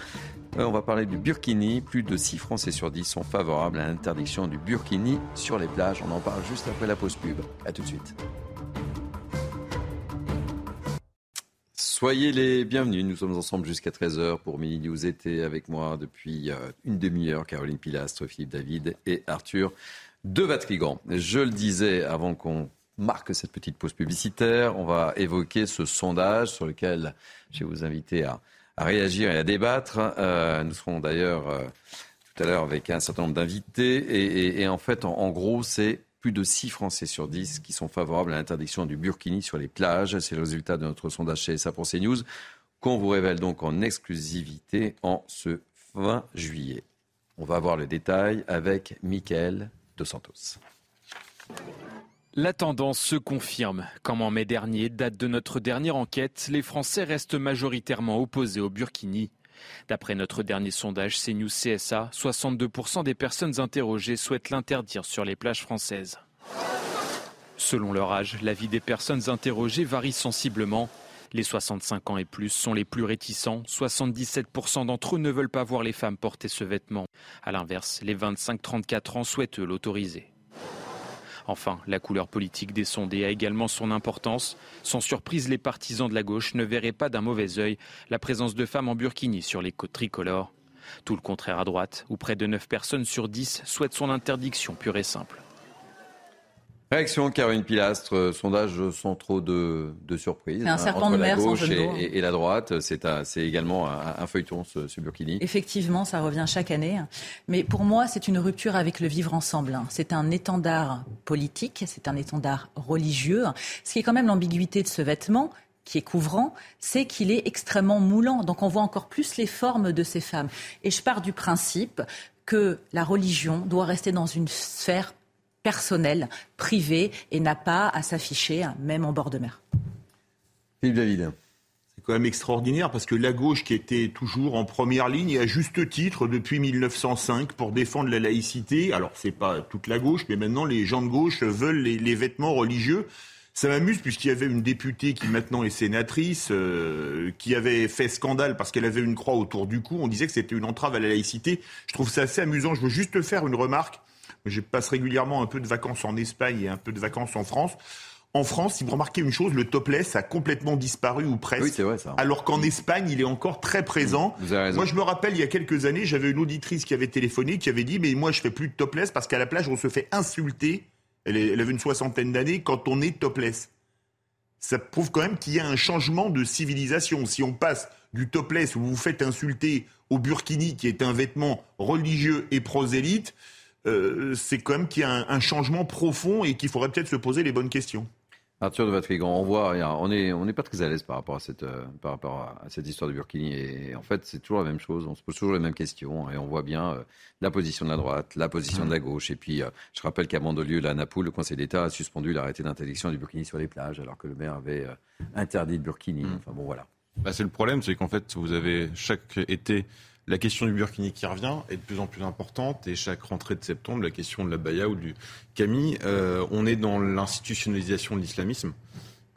on va parler du burkini. Plus de 6 Français sur 10 sont favorables à l'interdiction du burkini sur les plages. On en parle juste après la pause pub. A tout de suite. Soyez les bienvenus. Nous sommes ensemble jusqu'à 13h pour Mini News été avec moi depuis euh, une demi-heure. Caroline Pilastre, Philippe David et Arthur de Vatrigan. Je le disais avant qu'on marque cette petite pause publicitaire, on va évoquer ce sondage sur lequel je vais vous inviter à, réagir et à débattre. Euh, nous serons d'ailleurs euh, tout à l'heure avec un certain nombre d'invités. Et, en fait, en, gros, c'est plus de 6 Français sur 10 qui sont favorables à l'interdiction du burkini sur les plages. C'est le résultat de notre sondage chez SA pour CNews qu'on vous révèle donc en exclusivité en ce 20 juillet. On va voir le détail avec Mickaël Santos.
La tendance se confirme. Comme en mai dernier, date de notre dernière enquête, les Français restent majoritairement opposés au burkini. D'après notre dernier sondage CNews CSA, 62% des personnes interrogées souhaitent l'interdire sur les plages françaises. Selon leur âge, la vie des personnes interrogées varie sensiblement. Les 65 ans et plus sont les plus réticents. 77% d'entre eux ne veulent pas voir les femmes porter ce vêtement. A l'inverse, les 25-34 ans souhaitent l'autoriser. Enfin, la couleur politique des sondés a également son importance. Sans surprise, les partisans de la gauche ne verraient pas d'un mauvais œil la présence de femmes en burkini sur les côtes tricolores. Tout le contraire à droite, où près de 9 personnes sur 10 souhaitent son interdiction pure et simple.
Réaction Caroline Pilastre, euh, sondage sans trop de, de surprises.
un
hein,
serpent
entre
de
la gauche et, et- et la droite. C'est un- c'est également un, un feuilleton, ce, ce Burkini.
Effectivement, ça revient chaque année. Mais pour moi, c'est une rupture avec le vivre ensemble. C'est un étendard politique, c'est un étendard religieux. Ce qui est quand même l'ambiguïté de ce vêtement, qui est couvrant, c'est qu'il est extrêmement moulant. Donc on voit encore plus les formes de ces femmes. Et je pars du principe que la religion doit rester dans une sphère personnelle, privée, et n'a pas à s'afficher, même en bord de mer.
Philippe David.
C'est quand même extraordinaire parce que la gauche qui était toujours en première ligne et à juste titre depuis 1905 pour défendre la laïcité, alors c'est pas toute la gauche, mais maintenant les gens de gauche veulent les, les vêtements religieux. Ça m'amuse puisqu'il y avait une députée qui maintenant est sénatrice, euh, qui avait fait scandale parce qu'elle avait une croix autour du cou. On disait que c'était une entrave à la laïcité. Je trouve ça assez amusant. Je veux juste faire une remarque. Je passe régulièrement un peu de vacances en Espagne et un peu de vacances en France. En France, si vous remarquez une chose, le topless a complètement disparu ou presque.
Oui, c'est vrai ça.
Alors qu'en Espagne, il est encore très présent.
Vous avez raison.
Moi, je me rappelle, il y a quelques années, j'avais une auditrice qui avait téléphoné, qui avait dit, mais moi, je fais plus de topless parce qu'à la plage, on se fait insulter. Elle, est- elle avait une soixantaine d'années quand on est topless. Ça prouve quand même qu'il y a un changement de civilisation. Si on passe du topless où vous vous faites insulter au burkini, qui est un vêtement religieux et prosélyte, euh, c'est quand même qu'il y a un, un changement profond et qu'il faudrait peut-être se poser les bonnes questions.
Arthur de Vatrigan, on voit, on n'est on n'est pas très à l'aise par rapport à cette, euh, par rapport à cette histoire de Burkini. Et en fait, c'est toujours la même chose. On se pose toujours les mêmes questions. Et on voit bien euh, la position de la droite, la position de la gauche. Et puis, je rappelle qu'à Mandelieu, la Napoule, le Conseil d'État a suspendu l'arrêté d'interdiction du Burkini sur les plages, alors que le maire avait interdit le Burkini. Enfin bon, voilà.
Bah, c'est le problème, c'est qu'en fait, vous avez chaque été la question du burkini qui revient est de plus en plus importante et chaque rentrée de septembre, la question de la baya ou du Camille, euh, on est dans l'institutionnalisation de l'islamisme.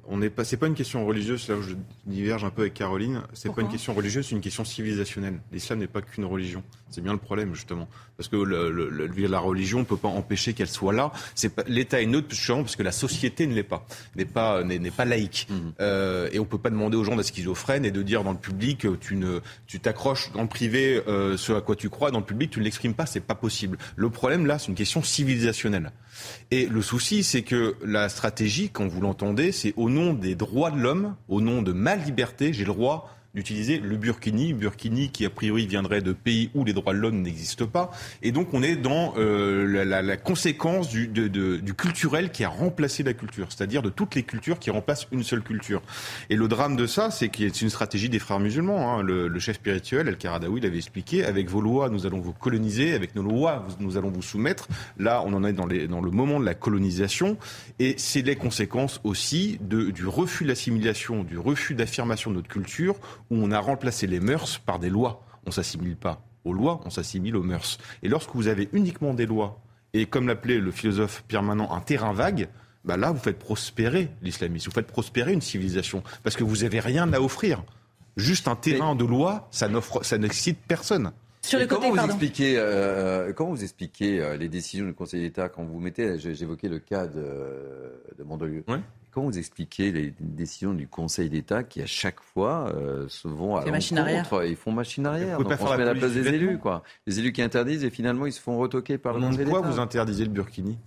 On n'est pas, c'est pas une question religieuse, là où je diverge un peu avec Caroline. C'est pas une question religieuse, c'est une question civilisationnelle. L'islam n'est pas qu'une religion. C'est bien le problème justement, parce que le, le- le- la religion ne peut pas empêcher qu'elle soit là. C'est pas, l'État est neutre justement parce que la société ne l'est pas, n'est pas, n'est, n'est pas laïque. Euh, et on peut pas demander aux gens d'être schizophrènes et de dire dans le public, euh, tu ne, tu t'accroches dans le privé euh, ce à quoi tu crois, dans le public tu ne l'exprimes pas, c'est pas possible. Le problème là, c'est une question civilisationnelle. Et le souci, c'est que la stratégie, quand vous l'entendez, c'est au nom des droits de l'homme, au nom de ma liberté, j'ai le droit d'utiliser le burkini, burkini qui a priori viendrait de pays où les droits de l'homme n'existent pas. Et donc on est dans euh, la, la- la conséquence du, de- de- du culturel qui a remplacé la culture, c'est-à-dire de toutes les cultures qui remplacent une seule culture. Et le drame de ça, c'est qu'il y a une stratégie des frères musulmans. hein. Le, le chef spirituel, El Karadawi, l'avait expliqué, avec vos lois, nous allons vous coloniser, avec nos lois, nous allons vous soumettre. Là, on en est dans, les, dans le moment de la colonisation. Et c'est les conséquences aussi de, du refus de l'assimilation, du refus d'affirmation de notre culture, où on a remplacé les mœurs par des lois. On s'assimile pas aux lois, on s'assimile aux mœurs. Et lorsque vous avez uniquement des lois, et comme l'appelait le philosophe Pierre Manant, un terrain vague, bah là, vous faites prospérer l'islamisme, vous faites prospérer une civilisation, parce que vous n'avez rien à offrir. Juste un terrain de loi, ça n'offre, ça n'excite personne.
Sur le
Et
côté,
comment vous
pardon.
expliquez, euh, comment vous expliquez euh, les décisions du Conseil d'État quand vous mettez, j'évoquais le cas de, de Mandelieu? Comment vous expliquez les décisions du Conseil d'État qui à chaque fois euh, se vont à l'encontre, ils font machine arrière. Donc on se met
la
à la place des élus, quoi. Les élus qui interdisent et finalement ils se font retoquer par
Au
le
nom de
Conseil
quoi
d'État.
vous interdisez le burkini?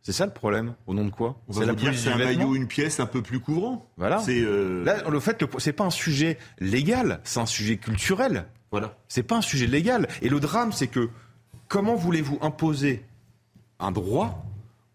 C'est ça le problème? Au nom de quoi?
On va vous dire que c'est un maillot, une pièce un peu plus couvrant.
Voilà.
C'est euh,
Là, le fait, le- c'est pas un sujet légal, c'est un sujet culturel.
Voilà.
C'est pas un sujet légal. Et le drame, c'est que comment voulez-vous imposer un droit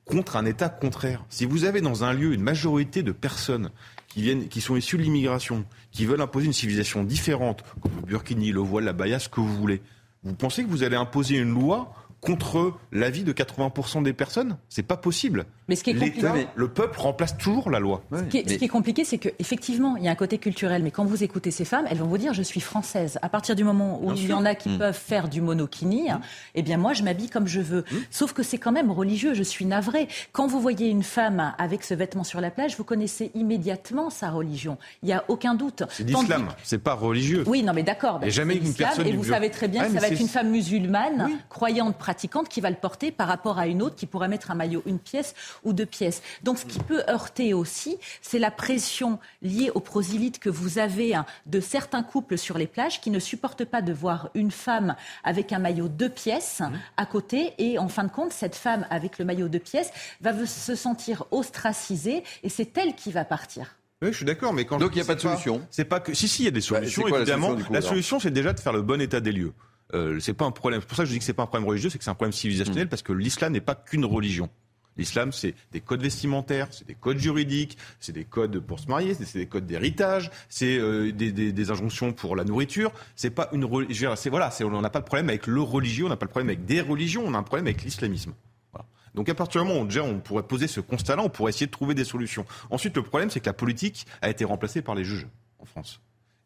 contre un État contraire. Si vous avez dans un lieu une majorité de personnes qui viennent, qui sont issues de l'immigration, qui veulent imposer une civilisation différente, comme le burkini, le voile, la baya, ce que vous voulez, vous pensez que vous allez imposer une loi contre l'avis de 80% des personnes? C'est pas possible.
Mais ce qui est compliqué-
le peuple remplace toujours la loi.
Ce qui, est, ce qui est compliqué, c'est qu'effectivement, il y a un côté culturel, mais quand vous écoutez ces femmes, elles vont vous dire je suis française. À partir du moment où
Bien
il y en a qui
Mm.
peuvent faire du monokini, eh bien moi je m'habille comme je veux. Sauf que c'est quand même religieux, je suis navrée. Quand vous voyez une femme avec ce vêtement sur la plage, vous connaissez immédiatement sa religion. Il n'y a aucun doute.
C'est l'islam, c'est pas
que-
religieux.
Oui, non, mais d'accord. Ben,
jamais une personne
Et vous savez très bien
Ah,
que ça
mais
va être
c'est-
une femme musulmane, croyante, pratiquante qui va le porter par rapport à une autre qui pourrait mettre un maillot une pièce ou deux pièces. Donc ce qui peut heurter aussi, c'est la pression liée au prosélyte que vous avez hein, de certains couples sur les plages qui ne supportent pas de voir une femme avec un maillot deux pièces mmh. à côté et en fin de compte, cette femme avec le maillot deux pièces va se sentir ostracisée et c'est elle qui va partir.
Oui, je suis d'accord, mais quand
donc il n'y a pas de solution.
C'est pas que si si il y a des bah, solutions évidemment. La solution, c'est déjà de faire le bon état des lieux. Euh, c'est pas un problème. C'est pour ça que je dis que c'est pas un problème religieux, c'est que c'est un problème civilisationnel mmh. parce que l'islam n'est pas qu'une religion. L'islam, c'est des codes vestimentaires, c'est des codes juridiques, c'est des codes pour se marier, c'est des codes d'héritage, c'est euh, des, des, des, injonctions pour la nourriture. C'est pas une c'est voilà, on n'a pas de problème avec le religieux, on n'a pas de problème avec des religions, on a un problème avec l'islamisme. Voilà. Donc à partir du moment où déjà on pourrait poser ce constat-là, on pourrait essayer de trouver des solutions. Ensuite, le problème, c'est que la politique a été remplacée par les juges en France.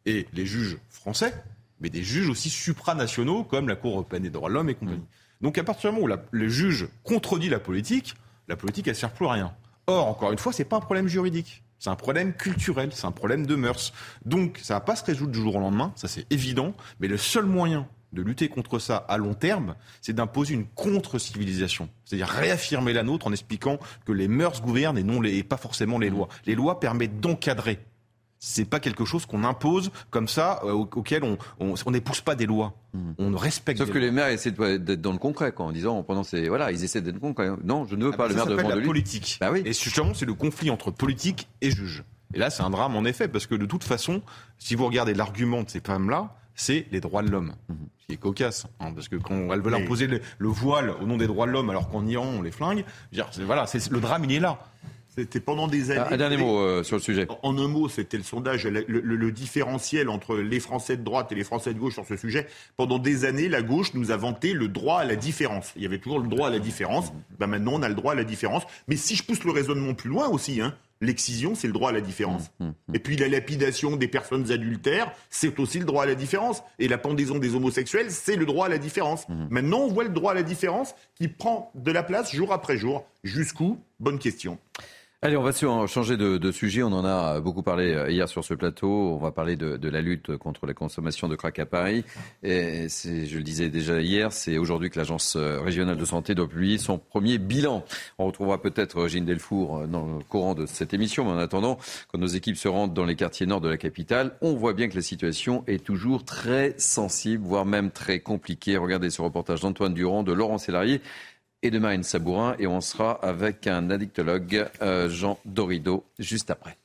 Et les juges français, mais des juges aussi supranationaux comme la Cour européenne des droits de l'homme et compagnie. Donc à partir du moment où le juge contredit la politique, la politique, elle sert plus à rien. Or, encore une fois, c'est pas un problème juridique. C'est un problème culturel, c'est un problème de mœurs. Donc, ça va pas se résoudre du jour au lendemain, ça c'est évident. Mais le seul moyen de lutter contre ça à long terme, c'est d'imposer une contre-civilisation. C'est-à-dire réaffirmer la nôtre en expliquant que les mœurs gouvernent et non les, et pas forcément les lois. Les lois permettent d'encadrer c'est pas quelque chose qu'on impose comme ça, euh, auquel on n'épouse pas des lois. Hmm. On respecte.
Sauf que les maires essaient d'être dans le concret, quoi, en disant, pendant ces, voilà, ils essaient d'être concret. Non, je ne veux ah, pas le maire de
la politique. Bah oui. Et justement, c'est le conflit entre politique et juge. Et là, c'est un drame en effet, parce que de toute façon, si vous regardez l'argument de ces femmes-là, c'est les droits de l'homme. Hmm. Ce qui est cocasse, hein, parce que quand elles veulent imposer le, voile au nom des droits de l'homme, alors qu'en Iran on les flingue, voilà, le drame il est là.
C'était pendant des années.
un dernier mot euh, sur le sujet.
En un mot, c'était le sondage, le, différentiel entre les Français de droite et les Français de gauche sur ce sujet. Pendant des années, la gauche nous a vanté le droit à la différence. Il y avait toujours le droit à la différence. Ben maintenant, on a le droit à la différence. Mais si je pousse le raisonnement plus loin aussi, hein, L'excision, c'est le droit à la différence. Mmh, mmh, mmh. Et puis la lapidation des personnes adultères, c'est aussi le droit à la différence. Et la pendaison des homosexuels, c'est le droit à la différence. Maintenant, on voit le droit à la différence qui prend de la place jour après jour. Jusqu'où? Bonne question.
Allez, on va changer de, sujet. On en a beaucoup parlé euh, hier sur ce plateau. On va parler de, la lutte contre la consommation de crack à Paris. Et je le disais déjà hier, c'est aujourd'hui que l'Agence euh, régionale de santé doit publier son premier bilan. On retrouvera peut-être Gilles Delfour euh, dans le courant de cette émission. Mais en attendant, quand nos équipes se rendent dans les quartiers nord de la capitale, on voit bien que la situation est toujours très sensible, voire même très compliquée. Regardez ce reportage d'Antoine Durand, de Laurent Sélarié et de Marine Sabourin. Et on sera avec un addictologue, euh, Jean Dorido, juste après.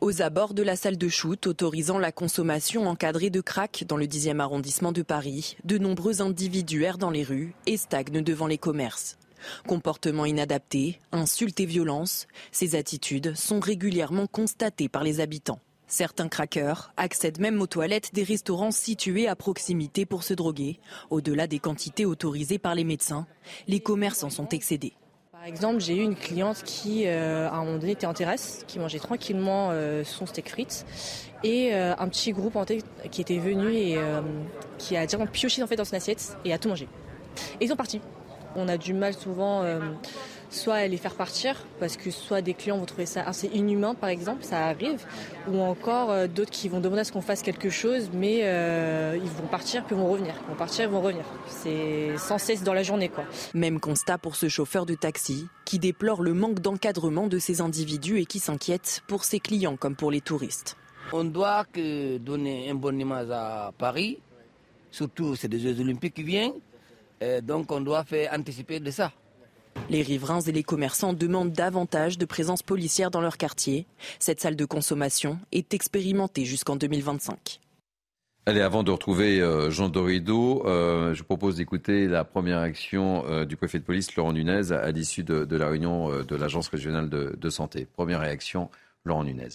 Aux abords de la salle de shoot autorisant la consommation encadrée de crack dans le 10e arrondissement de Paris, de nombreux individus errent dans les rues et stagnent devant les commerces. Comportements inadaptés, insultes et violences, ces attitudes sont régulièrement constatées par les habitants. Certains craqueurs accèdent même aux toilettes des restaurants situés à proximité pour se droguer. Au-delà des quantités autorisées par les médecins, les commerces en sont excédés.
Par exemple, j'ai eu une cliente qui, euh, à un moment donné, était en terrasse, qui mangeait tranquillement euh, son steak frites, et euh, un petit groupe en qui était venu et qui a directement pioché en dans son assiette et a tout mangé. Et ils sont partis. On a du mal souvent soit les faire partir, parce que soit des clients vont trouver ça assez inhumain, par exemple, ça arrive, ou encore euh, d'autres qui vont demander à ce qu'on fasse quelque chose, mais euh, ils vont partir puis vont revenir. Ils vont partir, ils vont revenir. C'est sans cesse dans la journée, quoi.
Même constat pour ce chauffeur de taxi, qui déplore le manque d'encadrement de ces individus et qui s'inquiète pour ses clients comme pour les touristes.
On doit que donner une bonne image à Paris, surtout c'est des Jeux Olympiques qui viennent, donc on doit faire anticiper de ça.
Les riverains et les commerçants demandent davantage de présence policière dans leur quartier. Cette salle de consommation est expérimentée jusqu'en 2025.
Allez, avant de retrouver euh, Jean Dorido, euh, je propose d'écouter la première action euh, du préfet de police, Laurent Nunez, à, l'issue de, la réunion de l'Agence régionale de, de, santé. Première réaction, Laurent Nunez.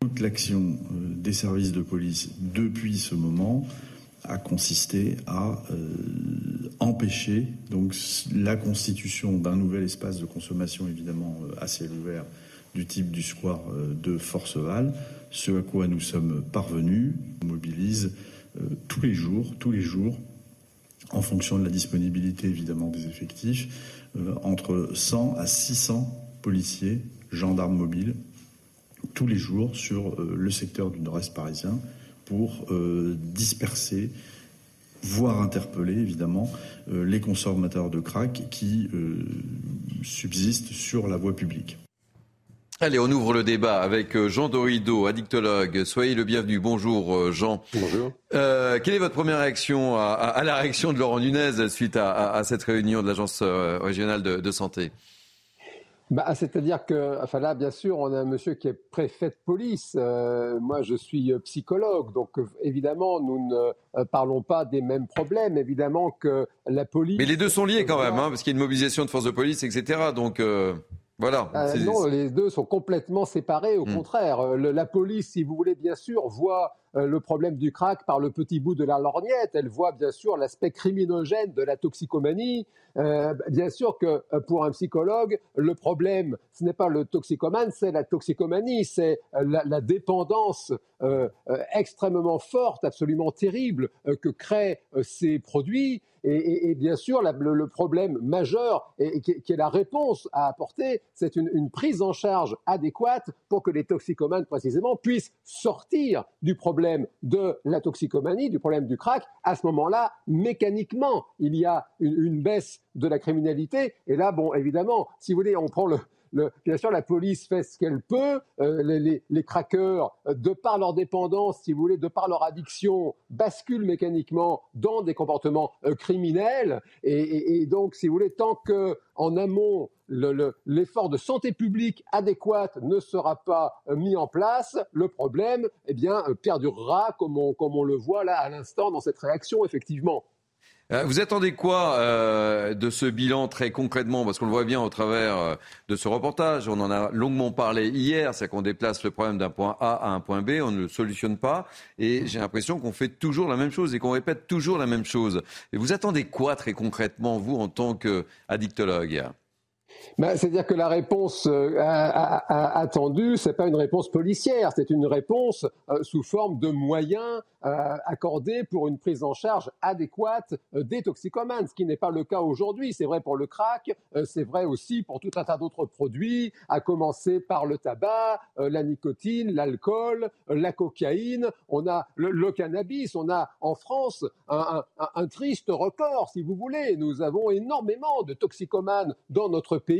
Toute l'action des services de police depuis ce moment a consisté à euh, empêcher donc la constitution d'un nouvel espace de consommation évidemment euh, à ouvert du type du square euh, de Forceval, ce à quoi nous sommes parvenus. On mobilise tous les jours, tous les jours, en fonction de la disponibilité évidemment des effectifs, entre 100 à 600 policiers, gendarmes mobiles, tous les jours sur le secteur du nord-est parisien pour euh, disperser voire interpeller évidemment les consommateurs de crack qui subsistent sur la voie publique.
Allez, on ouvre le débat avec euh, Jean Dorido, addictologue. Soyez le bienvenu. Bonjour euh, Jean.
Bonjour.
Euh, quelle est votre première réaction à, la réaction de Laurent Nunez suite à, cette réunion de l'Agence régionale de, santé?
Bah, C'est-à-dire que, enfin là, bien sûr, on a un monsieur qui est préfet de police. moi, je suis psychologue, donc évidemment, nous ne parlons pas des mêmes problèmes. Évidemment que la police.
Mais les deux sont liés quand même, hein, parce qu'il y a une mobilisation de forces de police, etc. Donc. Voilà.
Euh, non, les deux sont complètement séparés. Au hmm. contraire, euh, la police, si vous voulez, bien sûr, voit euh, le problème du crack par le petit bout de la lorgnette. Elle voit bien sûr l'aspect criminogène de la toxicomanie. bien sûr que pour un psychologue, le problème, ce n'est pas le toxicomane, c'est la toxicomanie, c'est la, dépendance extrêmement forte, absolument terrible que créent ces produits. Et, bien sûr, le, problème majeur et, qui, est la réponse à apporter, c'est une, prise en charge adéquate pour que les toxicomanes, précisément, puissent sortir du problème de la toxicomanie, du problème du crack. À ce moment-là, mécaniquement, il y a une, une baisse de la criminalité. Et là, bon, évidemment, si vous voulez, on prend le, bien sûr, la police fait ce qu'elle peut. Euh, les, les, craqueurs, euh, de par leur dépendance, si vous voulez, de par leur addiction, basculent mécaniquement dans des comportements euh, criminels. Et, donc, si vous voulez, tant que en amont, l'effort de santé publique adéquat ne sera pas mis en place, le problème, eh bien, perdurera comme on, comme on le voit là à l'instant dans cette réaction, effectivement.
Euh, vous attendez quoi euh, de ce bilan très concrètement? Parce qu'on le voit bien au travers euh, de ce reportage. On en a longuement parlé hier. C'est qu'on déplace le problème d'un point A à un point B. On ne le solutionne pas. Et j'ai l'impression qu'on fait toujours la même chose et qu'on répète toujours la même chose. Et vous attendez quoi très concrètement, vous, en tant qu'addictologue?
Bah, C'est-à-dire que la réponse euh, attendue, ce n'est pas une réponse policière, c'est une réponse euh, sous forme de moyens euh, accordés pour une prise en charge adéquate des toxicomanes, ce qui n'est pas le cas aujourd'hui. C'est vrai pour le crack, c'est vrai aussi pour tout un tas d'autres produits, à commencer par le tabac, la nicotine, l'alcool, la cocaïne, on a le, cannabis, on a en France un triste record, si vous voulez. Nous avons énormément de toxicomanes dans notre pays.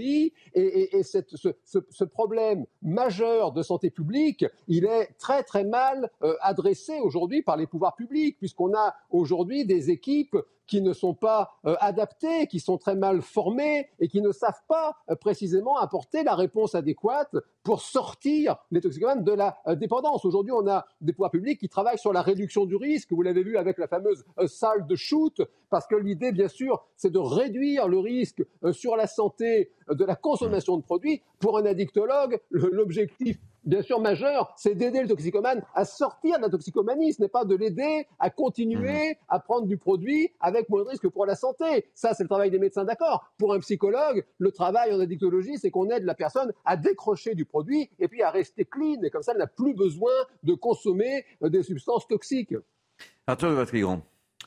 Et, ce, problème majeur de santé publique, il est très très mal euh, adressé aujourd'hui par les pouvoirs publics, puisqu'on a aujourd'hui des équipes qui ne sont pas euh, adaptés, qui sont très mal formés et qui ne savent pas euh, précisément apporter la réponse adéquate pour sortir les toxicomanes de la euh, dépendance. Aujourd'hui, on a des pouvoirs publics qui travaillent sur la réduction du risque. Vous l'avez vu avec la fameuse salle de shoot, parce que l'idée, bien sûr, c'est de réduire le risque sur la santé de la consommation de produits. Pour un addictologue, l'objectif bien sûr majeur, c'est d'aider le toxicomane à sortir de la toxicomanie. Ce n'est pas de l'aider à continuer mhm. à prendre du produit avec moins de risque pour la santé. Ça, c'est le travail des médecins, d'accord. Pour un psychologue, le travail en addictologie, c'est qu'on aide la personne à décrocher du produit et puis à rester clean. Et comme ça, elle n'a plus besoin de consommer euh, des substances toxiques.
Arthur de Vatrigan.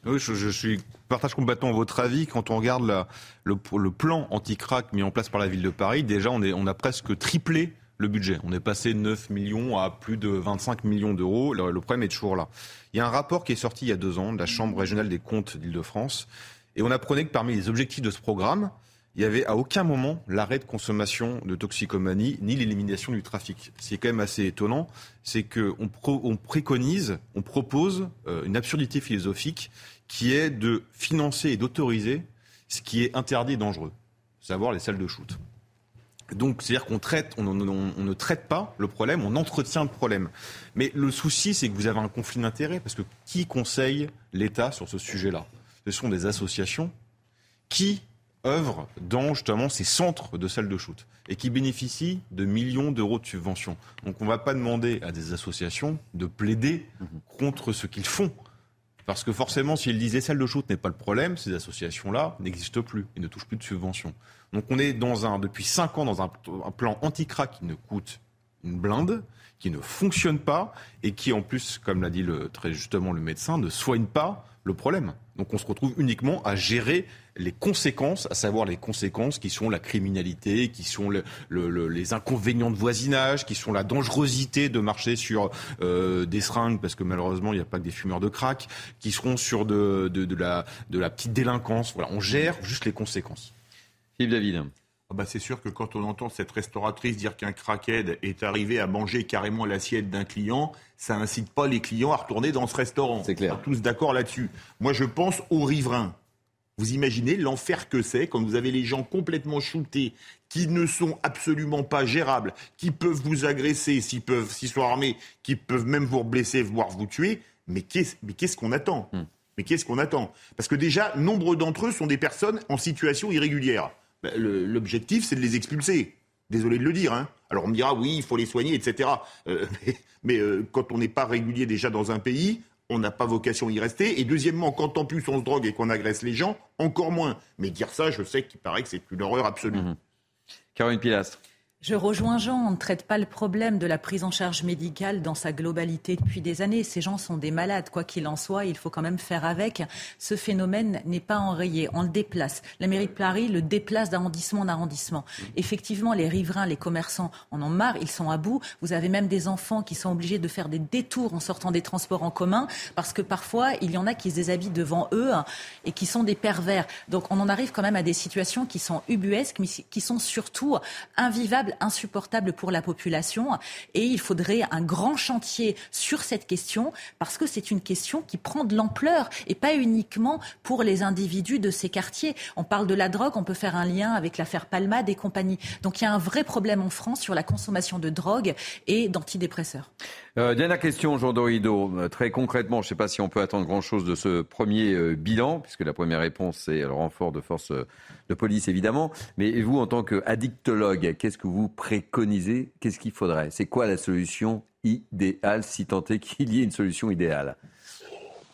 Oui, je, suis, partage complètement votre avis. Quand on regarde le, le, plan anti-crack mis en place par la ville de Paris, déjà on, est, on a presque triplé le budget. On est passé de 9 millions à plus de 25 millions d'euros. Le, problème est toujours là. Il y a un rapport qui est sorti il y a deux ans de la Chambre régionale des comptes d'Île-de-France. Et on apprenait que parmi les objectifs de ce programme, il n'y avait à aucun moment l'arrêt de consommation de toxicomanie ni l'élimination du trafic. Ce qui est quand même assez étonnant, c'est qu'on on préconise, on propose euh, une absurdité philosophique qui est de financer et d'autoriser ce qui est interdit et dangereux, savoir les salles de shoot. Donc, c'est-à-dire qu'on traite, on, ne traite pas le problème, on entretient le problème. Mais le souci, c'est que vous avez un conflit d'intérêts, parce que qui conseille l'État sur ce sujet-là? Ce sont des associations qui œuvrent dans justement ces centres de salles de shoot et qui bénéficient de millions d'euros de subventions. Donc, on ne va pas demander à des associations de plaider contre ce qu'ils font. Parce que forcément, s'ils disaient salle de shoot n'est pas le problème, ces associations-là n'existent plus et ne touchent plus de subventions. Donc on est depuis 5 ans dans un, plan anti-crack qui ne coûte une blinde, qui ne fonctionne pas et qui en plus, comme l'a dit très justement le médecin, ne soigne pas le problème. Donc on se retrouve uniquement à gérer les conséquences, à savoir les conséquences qui sont la criminalité, qui sont les inconvénients de voisinage, qui sont la dangerosité de marcher sur euh, des seringues, parce que malheureusement, il n'y a pas que des fumeurs de crack, qui seront sur de, de, la, de la petite délinquance. Voilà, on gère juste les conséquences.
Philippe David.
Ah bah c'est sûr que quand on entend cette restauratrice dire qu'un crackhead est arrivé à manger carrément l'assiette d'un client, ça incite pas les clients à retourner dans ce restaurant.
C'est clair.
tous d'accord là-dessus. Moi, je pense aux riverains. Vous imaginez l'enfer que c'est quand vous avez les gens complètement shootés, qui ne sont absolument pas gérables, qui peuvent vous agresser s'ils peuvent, s'ils sont armés, qui peuvent même vous blesser, voire vous tuer. Mais qu'est-ce qu'on attend? Hmm. Mais qu'est-ce qu'on attend? Parce que déjà, nombre d'entre eux sont des personnes en situation irrégulière. Ben, l'objectif, c'est de les expulser. Désolé de le dire. Hein. Alors on me dira, oui, il faut les soigner, etc. Euh, mais, euh, quand on n'est pas régulier déjà dans un pays, on n'a pas vocation à y rester. Et deuxièmement, quand en plus on se drogue et qu'on agresse les gens, encore moins. Mais dire ça, je sais qu'il paraît que c'est une horreur absolue. Mmh.
Caroline Pilastre.
Je rejoins Jean, on ne traite pas le problème de la prise en charge médicale dans sa globalité depuis des années. Ces gens sont des malades, quoi qu'il en soit, il faut quand même faire avec. Ce phénomène n'est pas enrayé, on le déplace. La mairie de Paris le déplace d'arrondissement en arrondissement. Effectivement, les riverains, les commerçants en ont marre, ils sont à bout. Vous avez même des enfants qui sont obligés de faire des détours en sortant des transports en commun parce que parfois, il y en a qui se déshabillent devant eux et qui sont des pervers. Donc on en arrive quand même à des situations qui sont ubuesques, mais qui sont surtout invivables insupportable pour la population. Et il faudrait un grand chantier sur cette question parce que c'est une question qui prend de l'ampleur et pas uniquement pour les individus de ces quartiers. On parle de la drogue, on peut faire un lien avec l'affaire Palmade et compagnie. Donc il y a un vrai problème en France sur la consommation de drogue et d'antidépresseurs.
Euh, dernière question, Jean Dorido. Euh, très concrètement, je ne sais pas si on peut attendre grand-chose de ce premier euh, bilan, puisque la première réponse, c'est le renfort de forces de police, évidemment. Mais vous, en tant qu'addictologue, qu'est-ce que vous préconisez? Qu'est-ce qu'il faudrait? C'est quoi la solution idéale, si tant est qu'il y ait une solution idéale?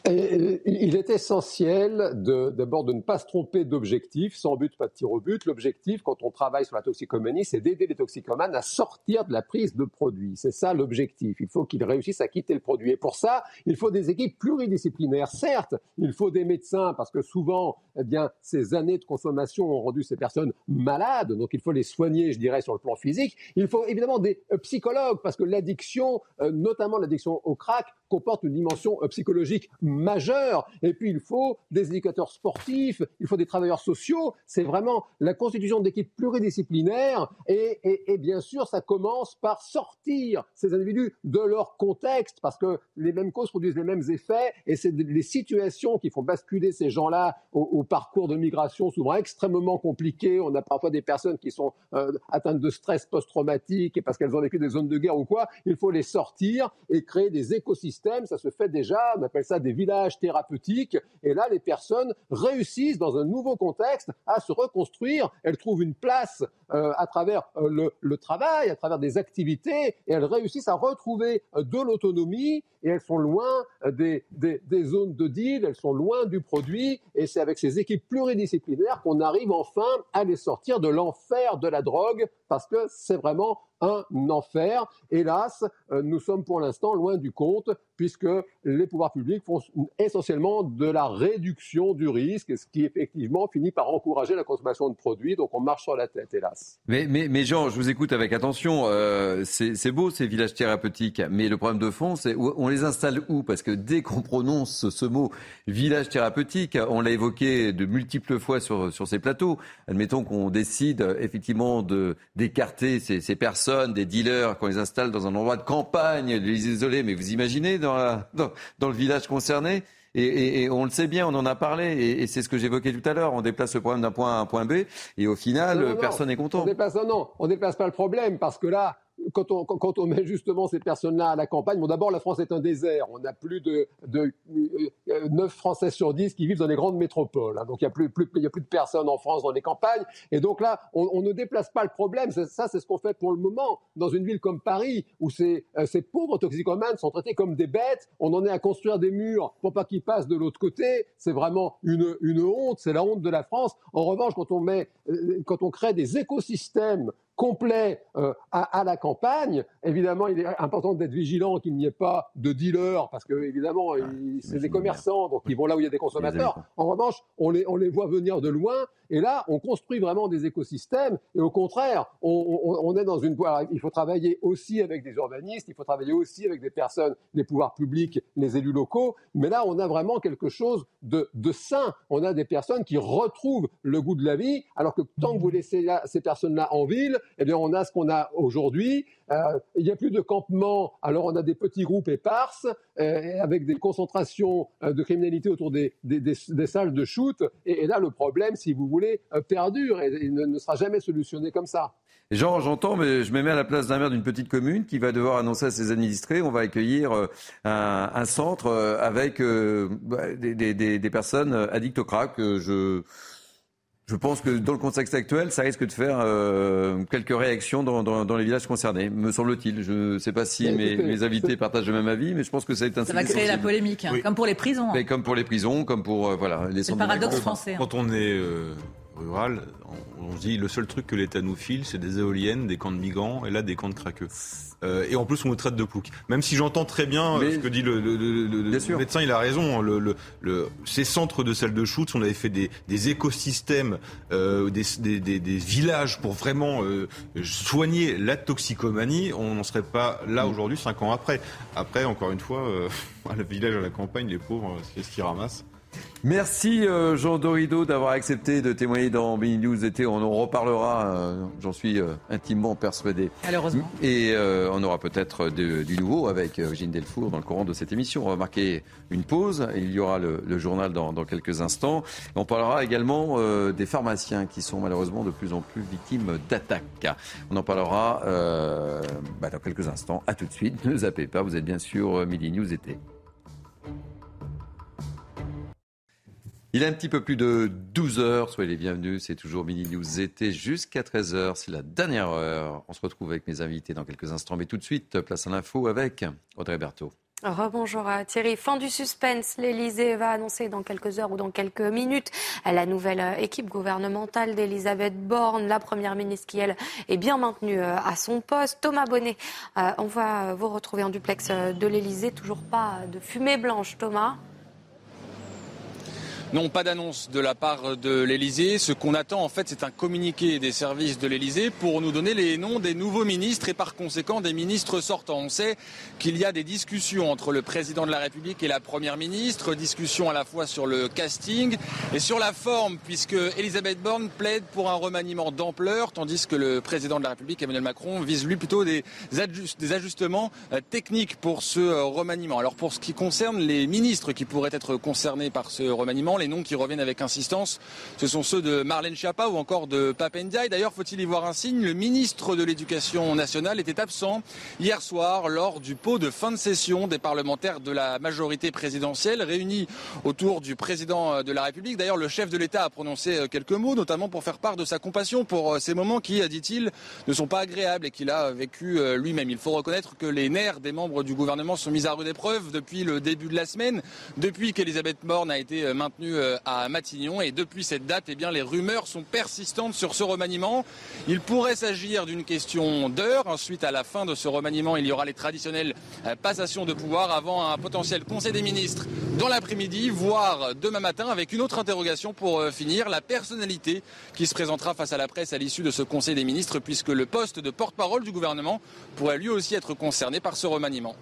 Il est essentiel d'abord de, ne pas se tromper d'objectif, sans but, pas de tir au but. L'objectif, quand on travaille sur la toxicomanie, c'est d'aider les toxicomanes à sortir de la prise de produits. C'est ça l'objectif. Il faut qu'ils réussissent à quitter le produit. Et pour ça, il faut des équipes pluridisciplinaires. Certes, il faut des médecins, parce que souvent, eh bien, ces années de consommation ont rendu ces personnes malades, donc il faut les soigner, je dirais, sur le plan physique. Il faut évidemment des euh, psychologues, parce que l'addiction, euh, notamment l'addiction au crack, comporte une dimension euh, psychologique majeure. Et puis il faut des éducateurs sportifs, il faut des travailleurs sociaux. C'est vraiment la constitution d'équipes pluridisciplinaires. Et, et, bien sûr, ça commence par sortir ces individus de leur contexte, parce que les mêmes causes produisent les mêmes effets. Et c'est les situations qui font basculer ces gens-là au, parcours de migration souvent extrêmement compliqué. On a parfois des personnes qui sont euh, atteintes de stress post-traumatique parce qu'elles ont vécu des zones de guerre ou quoi. Il faut les sortir et créer des écosystèmes ça se fait déjà, on appelle ça des villages thérapeutiques, et là les personnes réussissent dans un nouveau contexte à se reconstruire, elles trouvent une place euh, à travers euh, le, travail, à travers des activités, et elles réussissent à retrouver euh, de l'autonomie, et elles sont loin des, des, des, zones de deal, elles sont loin du produit, et c'est avec ces équipes pluridisciplinaires qu'on arrive enfin à les sortir de l'enfer de la drogue, parce que c'est vraiment un enfer. Hélas, nous sommes pour l'instant loin du compte puisque les pouvoirs publics font essentiellement de la réduction du risque, ce qui effectivement finit par encourager la consommation de produits. Donc on marche sur la tête, hélas.
Mais, mais, mais Jean, je vous écoute avec attention. Euh, c'est beau ces villages thérapeutiques, mais le problème de fond, c'est on les installe où? Parce que dès qu'on prononce ce mot village thérapeutique, on l'a évoqué de multiples fois sur, sur ces plateaux. Admettons qu'on décide effectivement d'écarter ces personnes, des dealers, qu'on les installe dans un endroit de campagne, de les isoler. Mais vous imaginez dans, dans, le village concerné? Et, on le sait bien, on en a parlé, et, c'est ce que j'évoquais tout à l'heure. On déplace le problème d'un point A à un point B, et au final, personne n'est content.
On déplace, non, on déplace pas le problème parce que là, quand on, met justement ces personnes-là à la campagne, bon, d'abord, la France est un désert. On a plus de, de 9 Français sur 10 qui vivent dans les grandes métropoles. Hein. donc, il n'y a, plus, y a plus de personnes en France dans les campagnes. Et donc là, on, ne déplace pas le problème. Ça, c'est ce qu'on fait pour le moment. Dans une ville comme Paris, où ces, euh, ces pauvres toxicomanes sont traités comme des bêtes, on en est à construire des murs pour pas qu'ils passent de l'autre côté. C'est vraiment une, honte. C'est la honte de la France. En revanche, quand on, euh, quand on crée des écosystèmes complet euh, à, la campagne. Évidemment, il est important d'être vigilant qu'il n'y ait pas de dealers, parce que évidemment, ah, c'est des commerçants, donc ils vont là où il y a des consommateurs. En revanche, on les, on les voit venir de loin, et là, on construit vraiment des écosystèmes, et au contraire, on, est dans une... il faut travailler aussi avec des urbanistes, il faut travailler aussi avec des personnes, les pouvoirs publics, les élus locaux, mais là, on a vraiment quelque chose de, de sain. On a des personnes qui retrouvent le goût de la vie, alors que tant que vous laissez ces personnes-là en ville, eh bien, on a ce qu'on a aujourd'hui. Euh, il n'y a plus de campements, alors on a des petits groupes éparses euh, avec des concentrations euh, de criminalité autour des, salles de shoot. Et, là, le problème, si vous voulez, perdure et, ne, sera jamais solutionné comme ça.
Jean, j'entends, mais je me mets à la place d'un maire d'une petite commune qui va devoir annoncer à ses administrés on va accueillir un, centre avec bah, des, personnes addictes au crack. Je je pense que dans le contexte actuel, ça risque de faire euh, quelques réactions dans, les villages concernés, me semble-t-il. Je ne sais pas si mes, invités partagent le même avis, mais je pense que ça est un
Ça va créer la polémique, hein, comme pour les prisons.
Hein. comme pour les prisons, comme pour euh, voilà les
C'est le paradoxe français.
Hein. Quand on est euh, rural, on, se dit le seul truc que l'État nous file, c'est des éoliennes, des camps de migrants et là des camps de craqueux. Euh, et en plus, on nous traite de plouc. Même si j'entends très bien euh, ce que dit le, médecin, il a raison. Le, ces centres de salles de shoot, on avait fait des, écosystèmes, euh, des, villages pour vraiment soigner la toxicomanie, on n'en serait pas là mm. aujourd'hui, cinq ans après. Après, encore une fois, le village à la campagne, les pauvres, c'est ce qu'ils ramassent?
Merci euh, Jean Dorido d'avoir accepté de témoigner dans Mini News été. On en reparlera, euh, j'en suis euh, intimement persuadé.
Malheureusement.
Et on aura peut-être du nouveau avec Eugène Delfour dans le courant de cette émission. On va marquer une pause. Il y aura le, journal dans, quelques instants. On parlera également des pharmaciens qui sont malheureusement de plus en plus victimes d'attaques. On en parlera bah, dans quelques instants. À tout de suite. Ne zappez pas. Vous êtes bien sûr Midi News été. Il est un petit peu plus de 12 heures. Soyez les bienvenus. C'est toujours Mini News été jusqu'à 13 heures. C'est la dernière heure. On se retrouve avec mes invités dans quelques instants. Mais tout de suite, place à l'info avec Audrey Berthaud.
Rebonjour Thierry. Fin du suspense. L'Elysée va annoncer dans quelques heures ou dans quelques minutes la nouvelle euh, équipe gouvernementale d'Elisabeth Borne, la première ministre qui, elle, est bien maintenue euh, à son poste. Thomas Bonnet, euh, on va vous retrouver en duplex de l'Elysée. Toujours pas de fumée blanche, Thomas.
Non, pas d'annonce de la part de l'Elysée. Ce qu'on attend, en fait, c'est un communiqué des services de l'Elysée pour nous donner les noms des nouveaux ministres et par conséquent des ministres sortants. On sait qu'il y a des discussions entre le président de la République et la première ministre, discussions à la fois sur le casting et sur la forme, puisque Elisabeth Borne plaide pour un remaniement d'ampleur, tandis que le président de la République, Emmanuel Macron, vise lui plutôt des, ajustements euh, techniques pour ce euh, remaniement. Alors pour ce qui concerne les ministres qui pourraient être concernés par ce remaniement, les noms qui reviennent avec insistance, ce sont ceux de Marlène Schiappa ou encore de Papendiaï. D'ailleurs, faut-il y voir un signe? Le ministre de l'Éducation nationale était absent hier soir lors du pot de fin de session des parlementaires de la majorité présidentielle réunis autour du président de la République. D'ailleurs, le chef de l'État a prononcé quelques mots, notamment pour faire part de sa compassion pour ces moments qui, dit-il, ne sont pas agréables et qu'il a vécu lui-même. Il faut reconnaître que les nerfs des membres du gouvernement sont mis à rude épreuve depuis le début de la semaine, depuis qu'Elisabeth Borne a été maintenue euh, à Matignon. Et depuis cette date, eh les rumeurs sont persistantes sur ce remaniement. Il pourrait s'agir d'une question d'heure. Ensuite, à la fin de ce remaniement, il y aura les traditionnelles euh, passations de pouvoir avant un potentiel Conseil des ministres dans l'après-midi, voire demain matin, avec une autre interrogation pour euh, finir, la personnalité qui se présentera face à la presse à l'issue de ce Conseil des ministres, puisque le poste de porte-parole du gouvernement pourrait lui aussi être concerné par ce remaniement.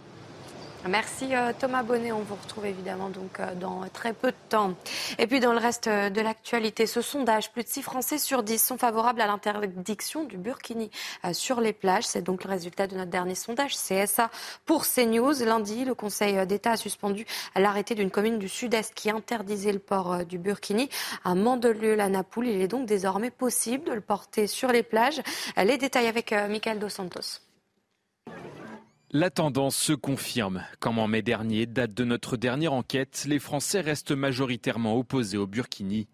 Merci euh, Thomas Bonnet. On vous retrouve évidemment donc euh, dans très peu de temps. Et puis dans le reste euh, de l'actualité, ce sondage, plus de 6 Français sur 10 sont favorables à l'interdiction du burkini sur les plages. C'est donc le résultat de notre dernier sondage CSA pour CNews. Lundi, le Conseil d'État a suspendu l'arrêté d'une commune du Sud-Est qui interdisait le port du burkini à Mandelieu-la Napoule. Il est donc désormais possible de le porter sur les plages. Les détails avec Michael Dos Santos.
La tendance se confirme. Comme en mai dernier, date de notre dernière enquête, les Français restent majoritairement opposés au burkini.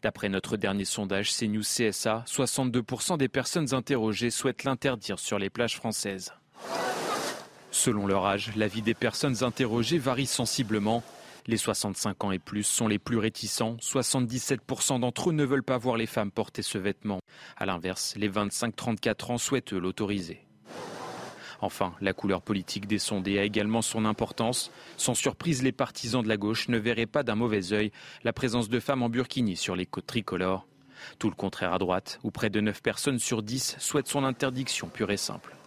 D'après notre dernier sondage CNews CSA, 62% des personnes interrogées souhaitent l'interdire sur les plages françaises. Selon leur âge, l'avis des personnes interrogées varie sensiblement. Les 65 ans et plus sont les plus réticents. 77% d'entre eux ne veulent pas voir les femmes porter ce vêtement. A l'inverse, les 25-34 ans souhaitent l'autoriser. Enfin, la couleur politique des sondés a également son importance. Sans surprise, les partisans de la gauche ne verraient pas d'un mauvais œil la présence de femmes en burkini sur les côtes tricolores. Tout le contraire à droite, où près de 9 personnes sur 10 souhaitent son interdiction pure et simple.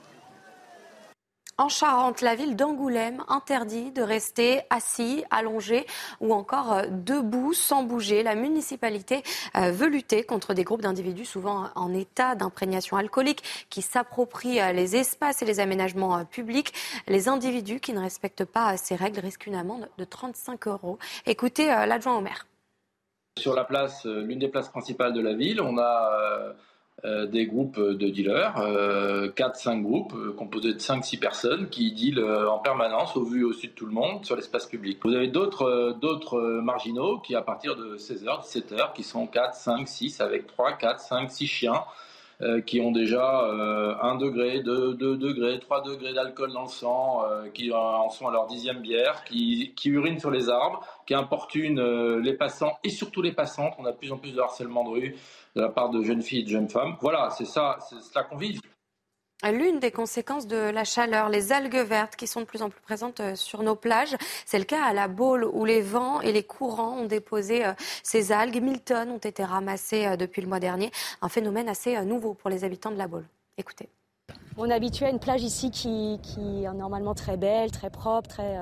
En Charente, la ville d'Angoulême interdit de rester assis, allongé ou encore euh, debout sans bouger. La municipalité euh, veut lutter contre des groupes d'individus souvent en état d'imprégnation alcoolique qui s'approprient euh, les espaces et les aménagements publics. Les individus qui ne respectent pas ces règles risquent une amende de 35 euros. Écoutez l'adjoint au maire.
Sur la place, l'une des places principales de la ville, on a des groupes de dealers, euh, 4-5 groupes euh, composés de 5-6 personnes qui dealent euh, en permanence au vu au-dessus de tout le monde sur l'espace public. Vous avez d'autres d'autres marginaux qui à partir de 16h, 17h, qui sont 4, 5, 6 avec 3, 4, 5, 6 chiens qui ont déjà 1 degré, 2, 2 degrés, 3 degrés d'alcool dans le sang, qui en sont à leur dixième bière, qui, qui urinent sur les arbres, qui importunent les passants et surtout les passantes. On a de plus en plus de harcèlement de rue de la part de jeunes filles et de jeunes femmes. Voilà, c'est ça, c'est cela qu'on vit.
L'une des conséquences de la chaleur, les algues vertes qui sont de plus en plus présentes euh, sur nos plages. C'est le cas à la Baule où les vents et les courants ont déposé euh, ces algues. 1000 tonnes ont été ramassées euh, depuis le mois dernier. Un phénomène assez nouveau pour les habitants de la Baule. Écoutez.
On est habitué à une plage ici qui, qui est normalement très belle, très propre, très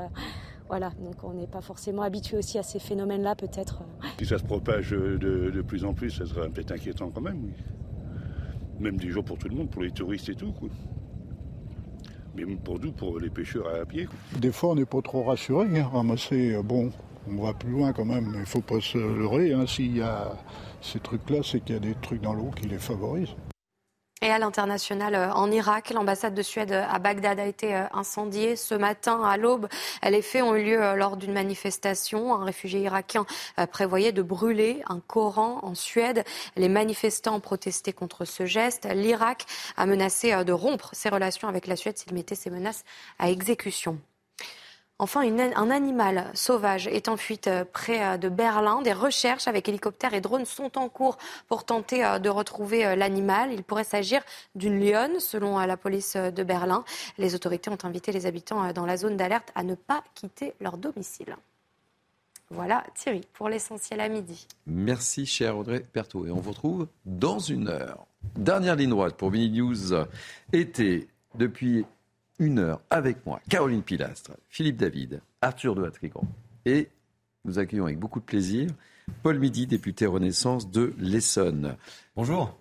voilà, donc on n'est pas forcément habitué aussi à ces phénomènes-là, peut-être.
Si ça se propage de, plus en plus, ça serait peut-être inquiétant quand même, oui. Même des jours pour tout le monde, pour les touristes et tout, quoi. Mais pour nous, pour les pêcheurs à pied.
Des fois, on n'est pas trop rassuré. Hein. Ramasser, euh, bon, on va plus loin quand même, il ne faut pas se leurrer. Hein. S'il y a ces trucs-là, c'est qu'il y a des trucs dans l'eau qui les favorisent.
Et à l'international, euh, en Irak, l'ambassade de Suède à Bagdad a été euh, incendiée ce matin à l'aube. Les faits ont eu lieu euh, lors d'une manifestation. Un réfugié irakien prévoyait de brûler un Coran en Suède. Les manifestants protestaient contre ce geste. L'Irak a menacé de rompre ses relations avec la Suède s'il mettait ses menaces à exécution. Enfin, un animal sauvage est en fuite euh, près euh, de Berlin. Des recherches avec hélicoptères et drones sont en cours pour tenter euh, de retrouver l'animal. Il pourrait s'agir d'une lionne, selon la police de Berlin. Les autorités ont invité les habitants dans la zone d'alerte à ne pas quitter leur domicile. Voilà, Thierry, pour l'essentiel à midi.
Merci, cher Audrey Pertot. Et on vous retrouve dans une heure. Dernière ligne droite pour Mini News. Été, depuis une heure avec moi, Caroline Pilastre, Philippe David, Arthur de Hatrigan. Et nous accueillons avec beaucoup de plaisir Paul Midi, député Renaissance de l'Essonne.
Bonjour.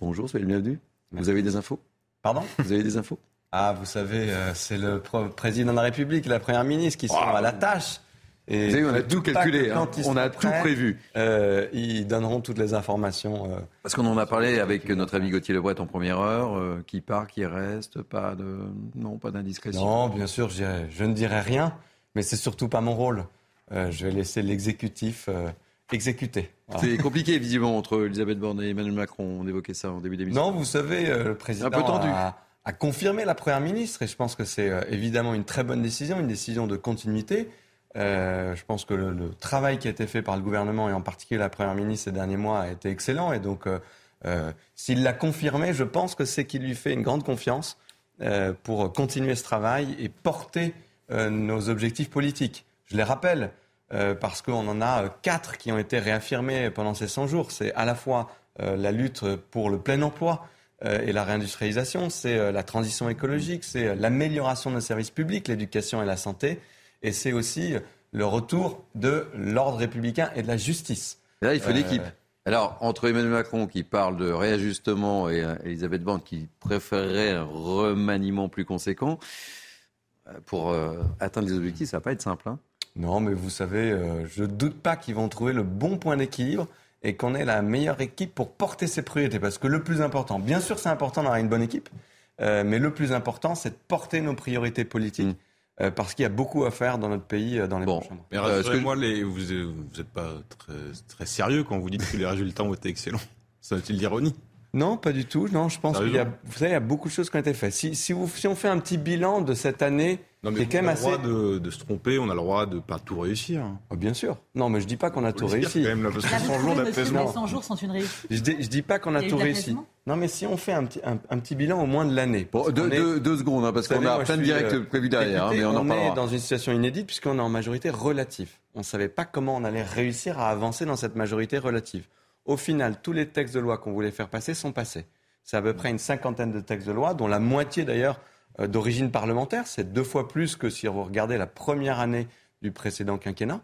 Bonjour, soyez le bienvenu. Vous avez des infos?
Pardon?
Vous avez des infos?
Ah, vous savez, euh, c'est le président de la République et la première ministre qui sont à la tâche.
Et savez, on a tout calculé, hein. on a tout prévu.
Euh, ils donneront toutes les informations. Euh.
Parce qu'on en a parlé avec notre ami Gauthier Lebret en première heure, euh, qui part, qui reste, pas de, non, pas d'indiscrétion.
Non, bien sûr, je, je, ne dirai rien, mais c'est surtout pas mon rôle. je vais laisser l'exécutif exécuter.
C'est compliqué, visiblement, entre Elisabeth Borne et Emmanuel Macron. On évoquait ça en début d'émission.
Non, vous savez, le président a, a, confirmé la première ministre, et je pense que c'est évidemment une très bonne décision, une décision de continuité. Euh, je pense que le, travail qui a été fait par le gouvernement et en particulier la Première ministre ces derniers mois a été excellent. Et donc, euh, euh, s'il l'a confirmé, je pense que c'est qu'il lui fait une grande confiance pour continuer ce travail et porter nos objectifs politiques. Je les rappelle, parce qu'on en a quatre qui ont été réaffirmés pendant ces 100 jours. C'est à la fois la lutte pour le plein emploi et la réindustrialisation, c'est la transition écologique, c'est l'amélioration de nos services publics, l'éducation et la santé, et c'est aussi le retour de l'ordre républicain et de la justice.
là, il faut l'équipe. Euh, Alors, entre Emmanuel Macron qui parle de réajustement et euh, Elisabeth Borne qui préférerait un remaniement plus conséquent, euh, pour atteindre les objectifs, ça va pas être simple. Hein.
non, mais vous savez, je ne doute pas qu'ils vont trouver le bon point d'équilibre et qu'on ait la meilleure équipe pour porter ses priorités. Parce que le plus important, bien sûr, c'est important d'avoir une bonne équipe, mais le plus important, c'est de porter nos priorités politiques. Mm. Euh, parce qu'il y a beaucoup à faire dans notre pays euh, dans les prochains mois.
Mais rassurez-moi, vous n'êtes pas très, très, sérieux quand vous dites que les résultats ont été excellents. Ça veut-il l'ironie
non, pas du tout. Non, je pense qu'il y a, vous savez, il y a beaucoup de choses qui ont été faites. Si, si, on fait un petit bilan de cette année
Non, mais on a le droit de, se tromper, on a le droit de pas tout réussir.
Oh, bien sûr. Non, mais je dis pas qu'on a tout réussi.
Quand même, là, parce que 100 jours d'apaisement. 100 jours sont une réussite.
Je dis, dis pas qu'on a, tout réussi. Non, mais si on fait un petit, un, petit bilan au moins de l'année.
Bon, deux, deux, secondes, hein, parce qu'on a plein de directs euh, prévus derrière. Hein, mais on,
on
en
est dans une situation inédite puisqu'on est en majorité relative. On ne savait pas comment on allait réussir à avancer dans cette majorité relative. Au final, tous les textes de loi qu'on voulait faire passer sont passés. C'est à peu près une cinquantaine de textes de loi, dont la moitié d'ailleurs d'origine parlementaire. C'est deux fois plus que si vous regardez la première année du précédent quinquennat.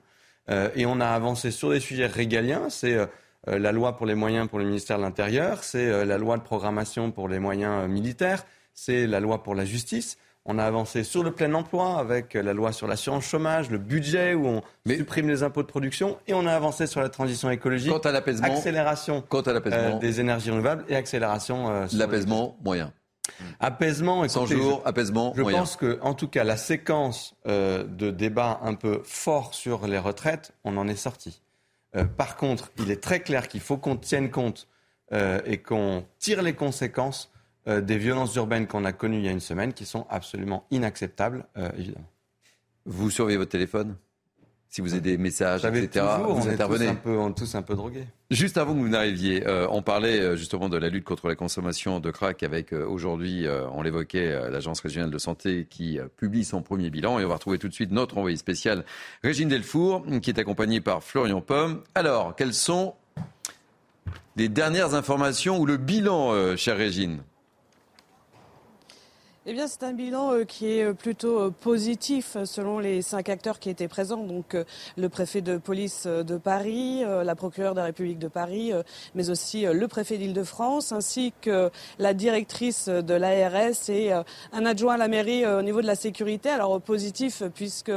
Euh, et on a avancé sur des sujets régaliens. C'est euh, la loi pour les moyens pour le ministère de l'Intérieur, c'est la loi de programmation pour les moyens militaires, c'est la loi pour la justice. On a avancé sur le plein emploi avec la loi sur l'assurance chômage, le budget où on supprime les impôts de production et on a avancé sur la transition écologique,
quant à l'apaisement,
accélération des énergies renouvelables et accélération
l'apaisement moyen.
Apaisement,
et 100 jours, apaisement.
Je pense que, en tout cas, la séquence euh, de débat un peu fort sur les retraites, on en est sorti. Euh, par contre, il est très clair qu'il faut qu'on tienne compte euh, et qu'on tire les conséquences des violences urbaines qu'on a connues il y a une semaine, qui sont absolument inacceptables, évidemment.
Vous surveillez votre téléphone? Si vous avez des messages, etc.
vous on intervenez. Est tous un, peu, on tous un peu drogués.
Juste avant que vous n'arriviez, euh, on parlait euh, justement de la lutte contre la consommation de crack avec euh, aujourd'hui, on l'évoquait, l'Agence régionale de santé qui publie son premier bilan. Et on va retrouver tout de suite notre envoyé spécial, Régine Delfour, qui est accompagnée par Florian Pomme. Alors, quelles sont les dernières informations ou le bilan, chère Régine?
Eh bien, c'est un bilan euh, qui est euh, plutôt euh, positif selon les cinq acteurs qui étaient présents. Donc, le préfet de police de Paris, la procureure de la République de Paris, mais aussi le préfet d'Île-de-France, ainsi que la directrice de l'ARS et un adjoint à la mairie au niveau de la sécurité. Alors, positif puisque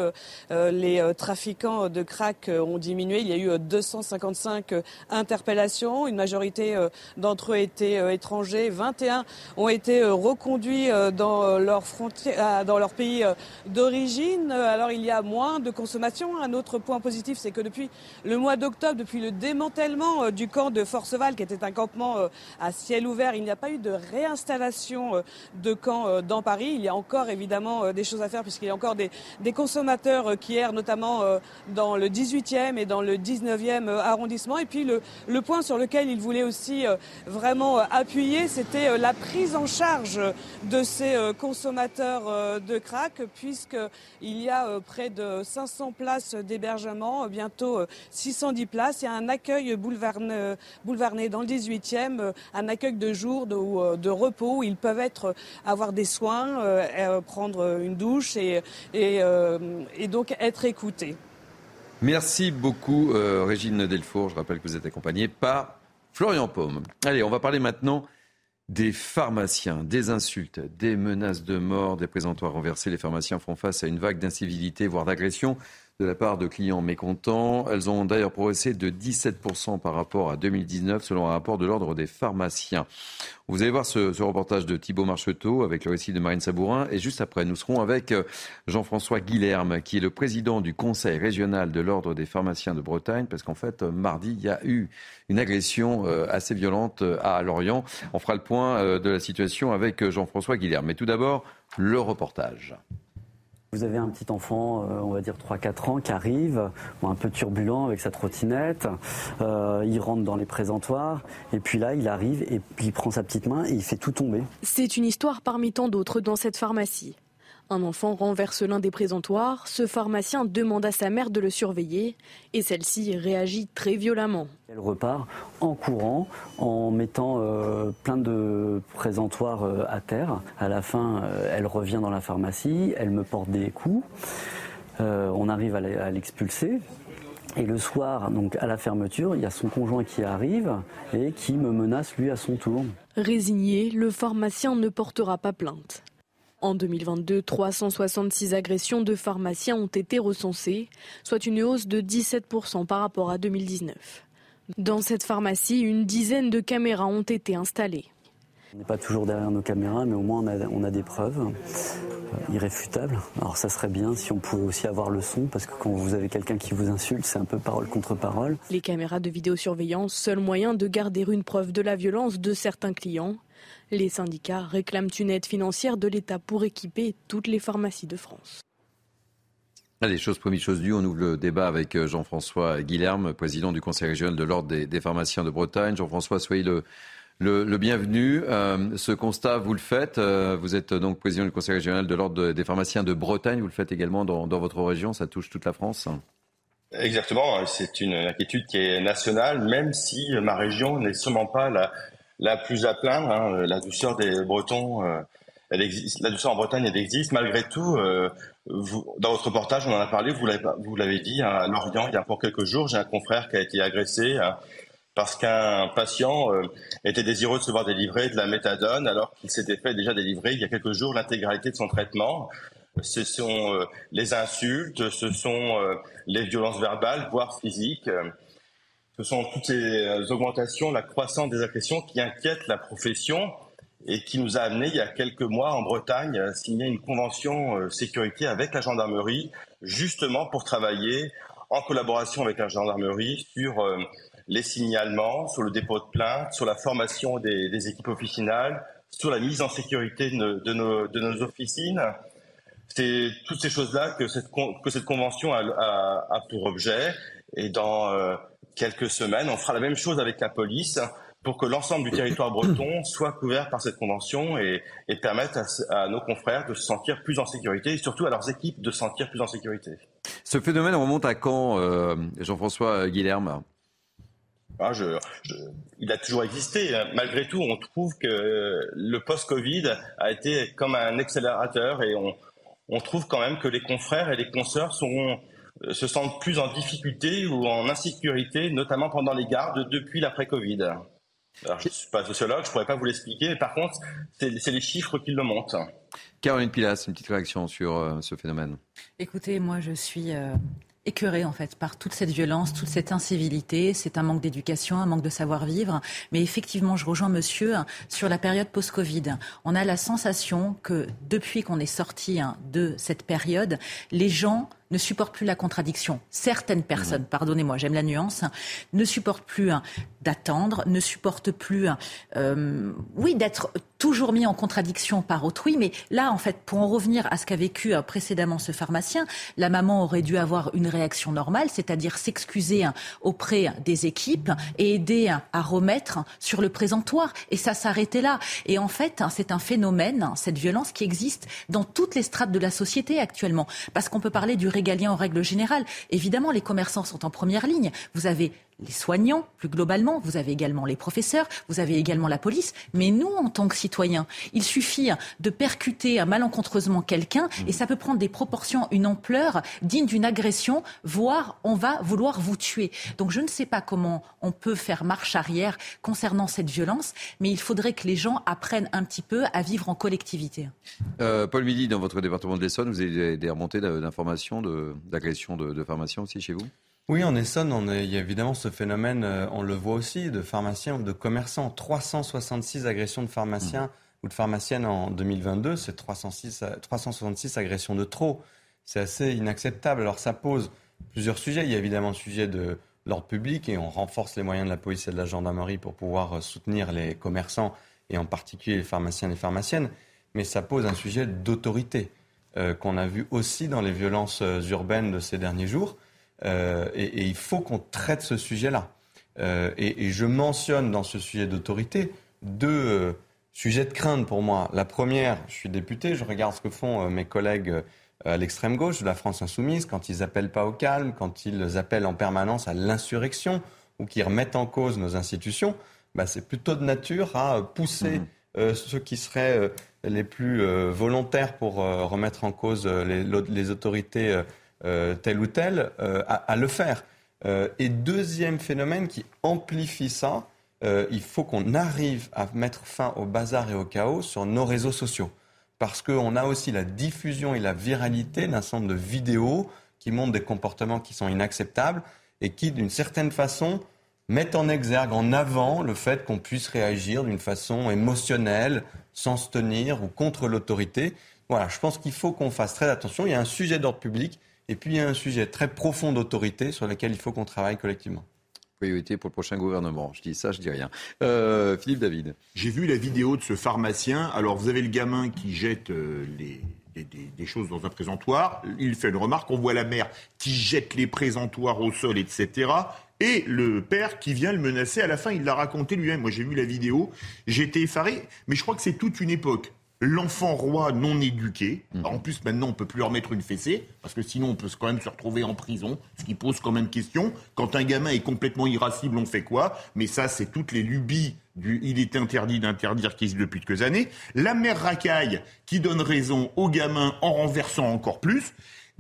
les trafiquants de crack ont diminué. Il y a eu 255 interpellations. Une majorité d'entre eux étaient étrangers. 21 ont été reconduits dans dans leur, euh, dans leur pays euh, d'origine. Alors il y a moins de consommation. Un autre point positif, c'est que depuis le mois d'octobre, depuis le démantèlement euh, du camp de Forceval, qui était un campement à ciel ouvert, il n'y a pas eu de réinstallation de camp dans Paris. Il y a encore évidemment des choses à faire puisqu'il y a encore des, des consommateurs qui errent notamment dans le 18e et dans le 19e arrondissement. Et puis le, le point sur lequel il voulait aussi vraiment appuyer, c'était la prise en charge de ces consommateurs euh, de crack, puisqu'il y a euh, près de 500 places d'hébergement, bientôt 610 places, et un accueil boulevarné dans le 18e, un accueil de jour de, de repos où ils peuvent être, avoir des soins, euh, prendre une douche et, et, et donc être écoutés.
Merci beaucoup, Régine Delfour. Je rappelle que vous êtes accompagnée par Florian Paume. Allez, on va parler maintenant des pharmaciens, des insultes, des menaces de mort, des présentoirs renversés. Les pharmaciens font face à une vague d'incivilité, voire d'agression de la part de clients mécontents. Elles ont d'ailleurs progressé de 17% par rapport à 2019, selon un rapport de l'Ordre des pharmaciens. Vous allez voir ce, reportage de Thibault Marcheteau avec le récit de Marine Sabourin. Et juste après, nous serons avec euh, Jean-François Guilherme, qui est le président du Conseil régional de l'Ordre des pharmaciens de Bretagne, parce qu'en fait, euh, mardi, il y a eu une agression euh, assez violente à Lorient. On fera le point de la situation avec Jean-François Guilherme. Mais tout d'abord, le reportage.
Vous avez un petit enfant, euh, on va dire 3-4 ans, qui arrive, un peu turbulent avec sa trottinette. Euh, il rentre dans les présentoirs et puis là, il arrive et puis il prend sa petite main et il fait tout tomber.
C'est une histoire parmi tant d'autres dans cette pharmacie. Un enfant renverse l'un des présentoirs, ce pharmacien demande à sa mère de le surveiller et celle-ci réagit très violemment.
Elle repart en courant, en mettant euh, plein de présentoirs euh, à terre. À la fin, euh, elle revient dans la pharmacie, elle me porte des coups. on arrive à l'expulser. Et le soir, donc à la fermeture, il y a son conjoint qui arrive et qui me menace lui à son tour.
Résigné, le pharmacien ne portera pas plainte. En 2022, 366 agressions de pharmaciens ont été recensées, soit une hausse de 17% par rapport à 2019. Dans cette pharmacie, une dizaine de caméras ont été installées.
On n'est pas toujours derrière nos caméras, mais au moins on a, des preuves euh, irréfutables. Alors ça serait bien si on pouvait aussi avoir le son, parce que quand vous avez quelqu'un qui vous insulte, c'est un peu parole contre parole.
Les caméras de vidéosurveillance, seul moyen de garder une preuve de la violence de certains clients. Les syndicats réclament une aide financière de l'État pour équiper toutes les pharmacies de France.
Allez, chose promise, chose due, on ouvre le débat avec euh, Jean-François Guilherme, président du Conseil régional de l'Ordre des, pharmaciens de Bretagne. Jean-François, soyez le, le, bienvenu. Euh, ce constat, vous le faites. Euh, vous êtes donc président du Conseil régional de l'Ordre des pharmaciens de Bretagne. Vous le faites également dans, votre région. Ça touche toute la France.
Exactement. C'est une inquiétude qui est nationale, même si ma région n'est sûrement pas la, la plus à plaindre. Hein. La douceur des Bretons elle existe, la douceur en Bretagne, elle existe. Malgré tout, euh, vous, dans votre reportage, on en a parlé, vous l'avez, dit, hein, à Lorient, il y a pour quelques jours, j'ai un confrère qui a été agressé hein, parce qu'un patient euh, était désireux de se voir délivrer de la méthadone alors qu'il s'était fait déjà délivrer il y a quelques jours l'intégralité de son traitement. Ce sont euh, les insultes, ce sont les violences verbales, voire physiques. Ce sont toutes ces augmentations, la croissance des agressions qui inquiètent la profession et qui nous a amené il y a quelques mois en Bretagne à signer une convention euh, sécurité avec la gendarmerie, justement pour travailler en collaboration avec la gendarmerie sur euh, les signalements, sur le dépôt de plainte, sur la formation des, équipes officinales, sur la mise en sécurité de, nos, officines. C'est toutes ces choses-là que cette, convention a, pour objet. Et dans euh, quelques semaines, on fera la même chose avec la police pour que l'ensemble du territoire breton soit couvert par cette convention et, et permette à, nos confrères de se sentir plus en sécurité et surtout à leurs équipes de se sentir plus en sécurité.
Ce phénomène remonte à quand, euh, Jean-François Guilherme?
Ah, je, il a toujours existé. Malgré tout, on trouve que le post-Covid a été comme un accélérateur et on, on, trouve quand même que les confrères et les consoeurs sont, se sentent plus en difficulté ou en insécurité, notamment pendant les gardes depuis l'après-Covid. Alors, je ne suis pas sociologue, je ne pourrais pas vous l'expliquer, mais par contre, c'est les chiffres qui le montrent.
Caroline Pilas, une petite réaction sur euh, ce phénomène.
Écoutez, moi, je suis euh, écœurée en fait par toute cette violence, toute cette incivilité. C'est un manque d'éducation, un manque de savoir-vivre. Mais effectivement, je rejoins monsieur sur la période post-Covid. On a la sensation que depuis qu'on est sorti hein, de cette période, les gens ne supportent plus la contradiction. Certaines personnes, mmh. pardonnez-moi, j'aime la nuance, ne supportent plus hein, d'attendre, ne supportent plus, hein, euh, oui, d'être toujours mis en contradiction par autrui. Mais là, en fait, pour en revenir à ce qu'a vécu euh, précédemment ce pharmacien, la maman aurait dû avoir une réaction normale, c'est-à-dire s'excuser hein, auprès des équipes et aider à remettre sur le présentoir. Et ça s'arrêtait là. Et en fait, c'est un phénomène, cette violence qui existe dans toutes les strates de la société actuellement. Parce qu'on peut parler du régalien en règle générale. Évidemment, les commerçants sont en première ligne. Vous avez les soignants, plus globalement, vous avez également les professeurs, vous avez également la police, mais nous, en tant que citoyens, il suffit de percuter malencontreusement quelqu'un mmh. et ça peut prendre des proportions, une ampleur digne d'une agression, voire on va vouloir vous tuer. Donc je ne sais pas comment on peut faire marche arrière concernant cette violence, mais il faudrait que les gens apprennent un petit peu à vivre en collectivité.
Euh, Paul Midi, dans votre département de l'Essonne, vous avez des remontées d'informations, d'agressions de, de pharmaciens aussi chez vous?
Oui, en Essonne, on il y a évidemment ce phénomène, euh, on le voit aussi, de pharmaciens ou de commerçants. 366 agressions de pharmaciens mmh. ou de pharmaciennes en 2022, c'est 366 agressions de trop. C'est assez inacceptable. Alors ça pose plusieurs sujets. Il y a évidemment le sujet de l'ordre public et on renforce les moyens de la police et de la gendarmerie pour pouvoir euh, soutenir les commerçants et en particulier les pharmaciens et les pharmaciennes. Mais ça pose un sujet d'autorité euh, qu'on a vu aussi dans les violences urbaines de ces derniers jours. Euh, et, il faut qu'on traite ce sujet-là. Euh, et, je mentionne dans ce sujet d'autorité deux euh, sujets de crainte pour moi. La première, je suis député, je regarde ce que font mes collègues à l'extrême gauche de la France insoumise quand ils appellent pas au calme, quand ils appellent en permanence à l'insurrection ou qui remettent en cause nos institutions. Bah, c'est plutôt de nature à pousser mmh. ceux qui seraient les plus volontaires pour remettre en cause les, les autorités tel ou tel euh, à, le faire. Euh, et deuxième phénomène qui amplifie ça, il faut qu'on arrive à mettre fin au bazar et au chaos sur nos réseaux sociaux. Parce qu'on a aussi la diffusion et la viralité d'un certain nombre de vidéos qui montrent des comportements qui sont inacceptables et qui, d'une certaine façon, mettent en exergue, en avant le fait qu'on puisse réagir d'une façon émotionnelle, sans se tenir ou contre l'autorité. Voilà, je pense qu'il faut qu'on fasse très attention. Il y a un sujet d'ordre public et puis il y a un sujet très profond d'autorité sur lequel il faut qu'on travaille collectivement.
Priorité pour le prochain gouvernement. Je dis ça, je dis rien. Euh, Philippe David.
J'ai vu la vidéo de ce pharmacien. Alors vous avez le gamin qui jette euh, les des, choses dans un présentoir. Il fait une remarque, on voit la mère qui jette les présentoirs au sol, etc. Et le père qui vient le menacer, à la fin, il l'a raconté lui-même. Moi, j'ai vu la vidéo, j'ai été effaré, mais je crois que c'est toute une époque l'enfant roi non éduqué. Mhm. En plus, maintenant, on peut plus leur mettre une fessée, parce que sinon, on peut quand même se retrouver en prison, ce qui pose quand même question. Quand un gamin est complètement irascible, on fait quoi? Mais ça, c'est toutes les lubies du il est interdit d'interdire qui depuis quelques années. La mère racaille qui donne raison au gamin en renversant encore plus.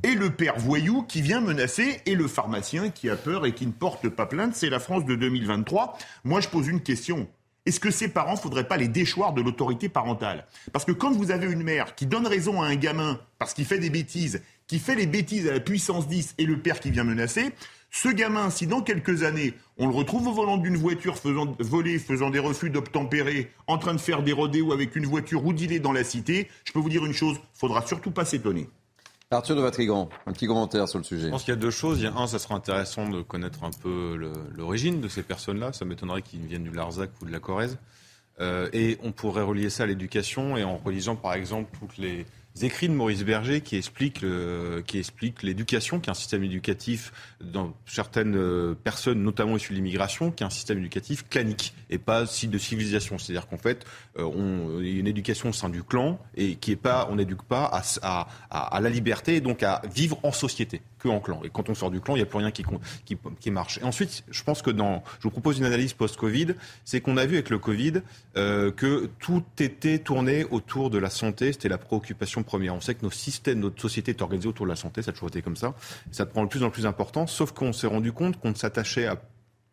Et le père voyou qui vient menacer, et le pharmacien qui a peur et qui ne porte pas plainte. C'est la France de 2023. Moi, je pose une question. Est-ce que ces parents, ne faudrait pas les déchoir de l'autorité parentale? Parce que quand vous avez une mère qui donne raison à un gamin parce qu'il fait des bêtises, qui fait les bêtises à la puissance 10 et le père qui vient menacer, ce gamin, si dans quelques années, on le retrouve au volant d'une voiture faisant, volée, faisant des refus d'obtempérer, en train de faire des rodéos avec une voiture ou est dans la cité, je peux vous dire une chose, faudra surtout pas s'étonner.
Arthur de Vatrigan, un petit commentaire sur le sujet.
Je pense qu'il y a deux choses. Il y a un, ça sera intéressant de connaître un peu l'origine de ces personnes-là. Ça m'étonnerait qu'ils viennent du Larzac ou de la Corrèze. Euh, et on pourrait relier ça à l'éducation et en relisant par exemple toutes les écrits de Maurice Berger qui expliquent qui explique l'éducation, qui est un système éducatif dans certaines euh, personnes, notamment issues de l'immigration, qui est un système éducatif clanique et pas de civilisation. C'est-à-dire qu'en fait, euh, on, il y a une éducation au sein du clan et qui est pas, on n'éduque pas à, la liberté et donc à vivre en société que clan. Et quand on sort du clan, il n'y a plus rien qui, marche. Et ensuite, je pense que dans, je vous propose une analyse post-Covid, c'est qu'on a vu avec le Covid euh, que tout était tourné autour de la santé. C'était la préoccupation première. On sait que nos systèmes, notre société est organisée autour de la santé. Ça a toujours été comme ça. Ça prend de plus en plus important. Sauf qu'on s'est rendu compte qu'on ne s'attachait à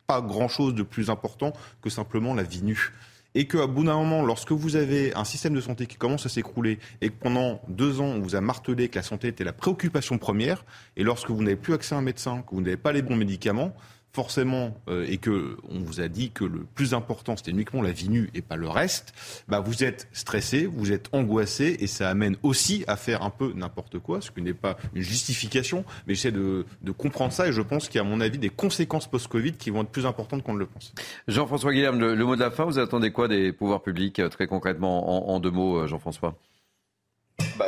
pas grand-chose de plus important que simplement la vie nue et qu'à bout d'un moment, lorsque vous avez un système de santé qui commence à s'écrouler et que pendant deux ans, on vous a martelé que la santé était la préoccupation première, et lorsque vous n'avez plus accès à un médecin, que vous n'avez pas les bons médicaments, forcément, euh, et que on vous a dit que le plus important c'était uniquement la vie nue et pas le reste, bah vous êtes stressé, vous êtes angoissé, et ça amène aussi à faire un peu n'importe quoi, ce qui n'est pas une justification, mais j'essaie de, de comprendre ça, et je pense qu'il y a à mon avis des conséquences post-Covid qui vont être plus importantes qu'on ne le pense.
Jean-François Guillaume, le, mot de la fin, vous attendez quoi des pouvoirs publics, euh, très concrètement, en deux mots, euh, Jean-François?
Bah,